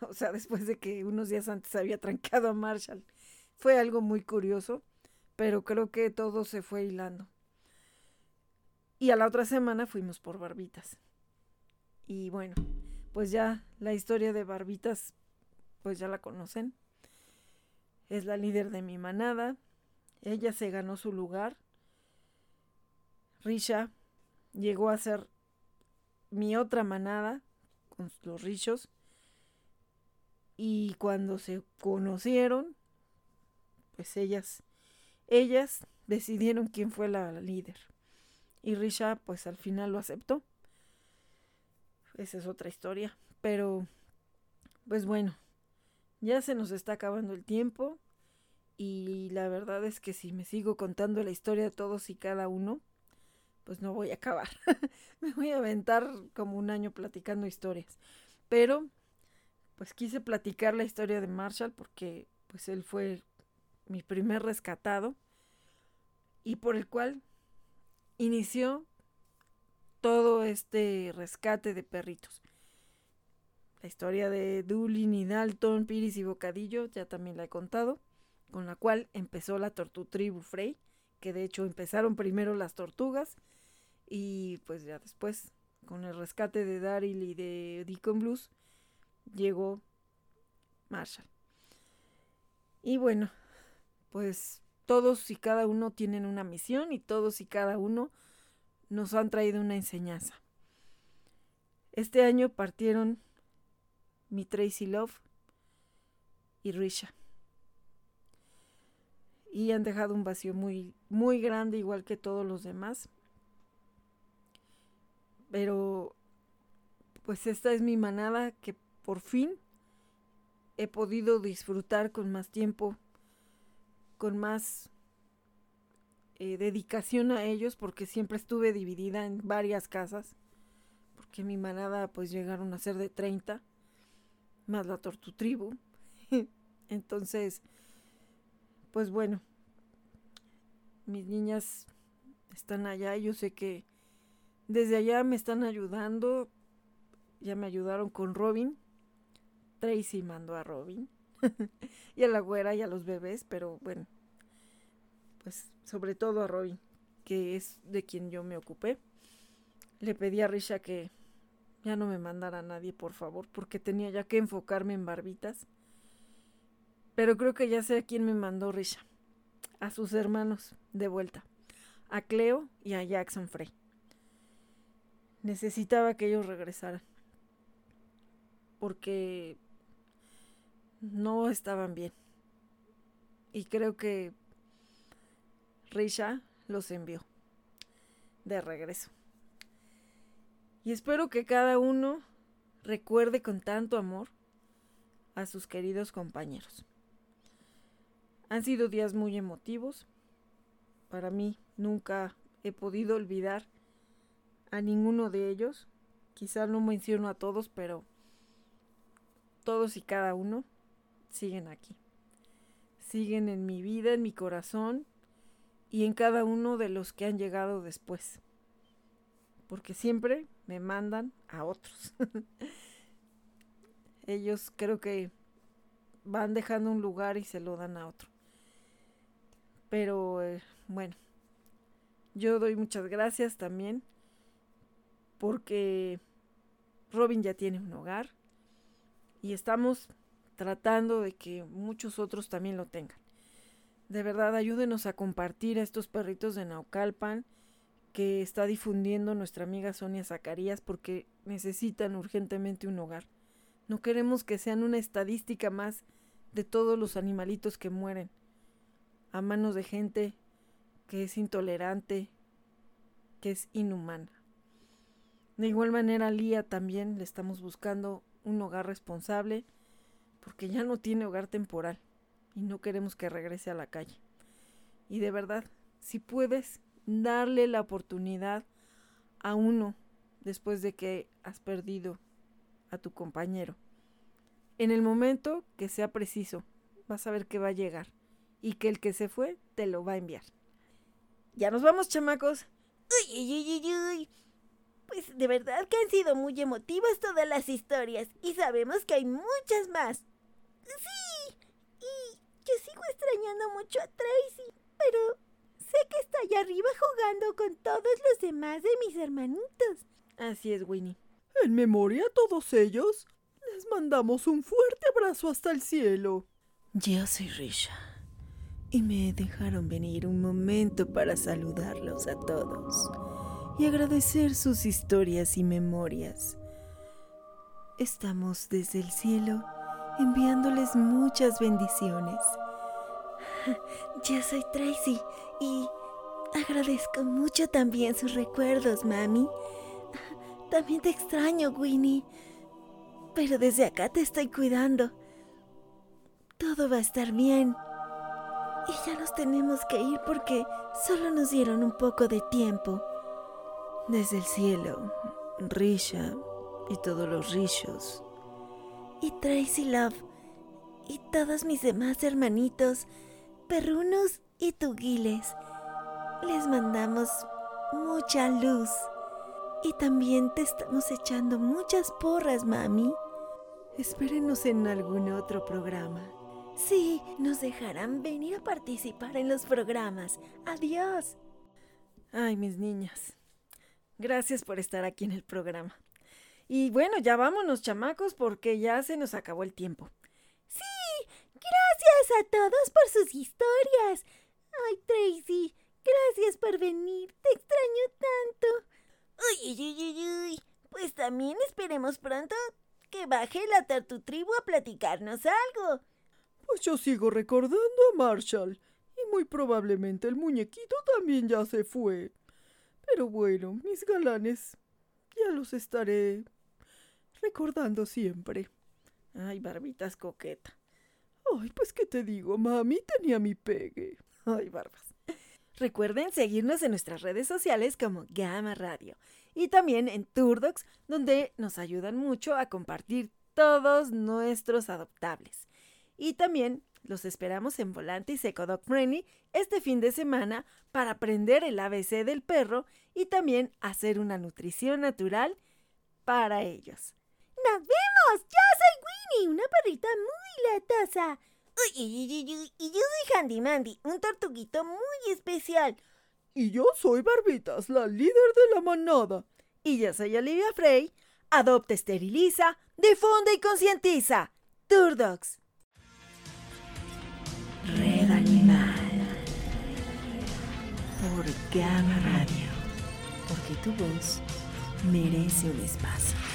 [LAUGHS] O sea, después de que unos días antes había trancado a Marshall. Fue algo muy curioso, pero creo que todo se fue hilando. Y a la otra semana fuimos por Barbitas. Y bueno, pues ya la historia de Barbitas, pues ya la conocen es la líder de mi manada. Ella se ganó su lugar. Risha llegó a ser mi otra manada con los richos. Y cuando se conocieron, pues ellas, ellas decidieron quién fue la líder. Y Risha, pues al final lo aceptó. Esa es otra historia. Pero, pues bueno, ya se nos está acabando el tiempo y la verdad es que si me sigo contando la historia de todos y cada uno, pues no voy a acabar. [LAUGHS] me voy a aventar como un año platicando historias. Pero, pues quise platicar la historia de Marshall porque pues él fue mi primer rescatado y por el cual inició todo este rescate de perritos. La historia de Doolin y Dalton, Piris y Bocadillo ya también la he contado, con la cual empezó la Tortutribu Frey, que de hecho empezaron primero las tortugas y pues ya después con el rescate de Daryl y de Deacon Blues llegó Marshall. Y bueno, pues todos y cada uno tienen una misión y todos y cada uno nos han traído una enseñanza. Este año partieron mi Tracy Love y Risha. Y han dejado un vacío muy, muy grande, igual que todos los demás. Pero, pues esta es mi manada que por fin he podido disfrutar con más tiempo, con más eh, dedicación a ellos, porque siempre estuve dividida en varias casas, porque mi manada pues llegaron a ser de 30, más la tortu tribu. [LAUGHS] Entonces, pues bueno, mis niñas están allá, yo sé que desde allá me están ayudando, ya me ayudaron con Robin, Tracy mandó a Robin [LAUGHS] y a la güera y a los bebés, pero bueno, pues sobre todo a Robin, que es de quien yo me ocupé. Le pedí a Risha que ya no me mandara a nadie, por favor, porque tenía ya que enfocarme en barbitas. Pero creo que ya sé a quién me mandó Risha. A sus hermanos, de vuelta. A Cleo y a Jackson Frey. Necesitaba que ellos regresaran. Porque no estaban bien. Y creo que Risha los envió de regreso. Y espero que cada uno recuerde con tanto amor a sus queridos compañeros. Han sido días muy emotivos. Para mí nunca he podido olvidar a ninguno de ellos. Quizá no menciono a todos, pero todos y cada uno siguen aquí. Siguen en mi vida, en mi corazón y en cada uno de los que han llegado después. Porque siempre me mandan a otros. [LAUGHS] Ellos creo que van dejando un lugar y se lo dan a otro. Pero eh, bueno, yo doy muchas gracias también porque Robin ya tiene un hogar y estamos tratando de que muchos otros también lo tengan. De verdad, ayúdenos a compartir a estos perritos de Naucalpan que está difundiendo nuestra amiga Sonia Zacarías porque necesitan urgentemente un hogar. No queremos que sean una estadística más de todos los animalitos que mueren a manos de gente que es intolerante, que es inhumana. De igual manera, Lía también le estamos buscando un hogar responsable porque ya no tiene hogar temporal y no queremos que regrese a la calle. Y de verdad, si puedes darle la oportunidad a uno después de que has perdido a tu compañero. En el momento que sea preciso, vas a ver que va a llegar y que el que se fue te lo va a enviar. Ya nos vamos, chamacos. Uy, uy, uy, uy. Pues de verdad que han sido muy emotivas todas las historias y sabemos que hay muchas más. Sí, yo sigo extrañando mucho a Tracy, pero sé que está allá arriba jugando con todos los demás de mis hermanitos. Así es, Winnie. En memoria a todos ellos, les mandamos un fuerte abrazo hasta el cielo. Yo soy Risha y me dejaron venir un momento para saludarlos a todos y agradecer sus historias y memorias. Estamos desde el cielo enviándoles muchas bendiciones. [LAUGHS] Yo soy Tracy y agradezco mucho también sus recuerdos, mami. [LAUGHS] También te extraño, Winnie. Pero desde acá te estoy cuidando. Todo va a estar bien. Y ya nos tenemos que ir porque solo nos dieron un poco de tiempo. Desde el cielo, Risha y todos los Rishos y Tracy Love y todos mis demás hermanitos, perrunos y tugiles. les mandamos mucha luz. Y también te estamos echando muchas porras, mami. Espérenos en algún otro programa. Sí, nos dejarán venir a participar en los programas. Adiós. Ay, mis niñas. Gracias por estar aquí en el programa. Y bueno, ya vámonos, chamacos, porque ya se nos acabó el tiempo. Sí, gracias a todos por sus historias. Ay, Tracy, gracias por venir. Te extraño tanto. Uy, uy, uy, uy. Pues también esperemos pronto que baje la Tartu Tribu a platicarnos algo. Pues yo sigo recordando a Marshall. Y muy probablemente el muñequito también ya se fue. Pero bueno, mis galanes, ya los estaré recordando siempre. Ay, barbitas coqueta. Ay, pues qué te digo, mami, tenía mi pegue. Ay, barbas. Recuerden seguirnos en nuestras redes sociales como Gama Radio y también en Turdocs, donde nos ayudan mucho a compartir todos nuestros adoptables. Y también los esperamos en Volante y Secodog Friendly este fin de semana para aprender el ABC del perro y también hacer una nutrición natural para ellos. ¡Nos vemos! Yo soy Winnie, una perrita muy latosa. Uy, uy, uy, y yo soy Handy Mandy, un tortuguito muy especial. Y yo soy Barbitas, la líder de la manada. Y yo soy Olivia Frey. Adopta, esteriliza, difunde y concientiza. Turdogs. Red Animal. Por Gama Radio. Porque tu voz merece un espacio.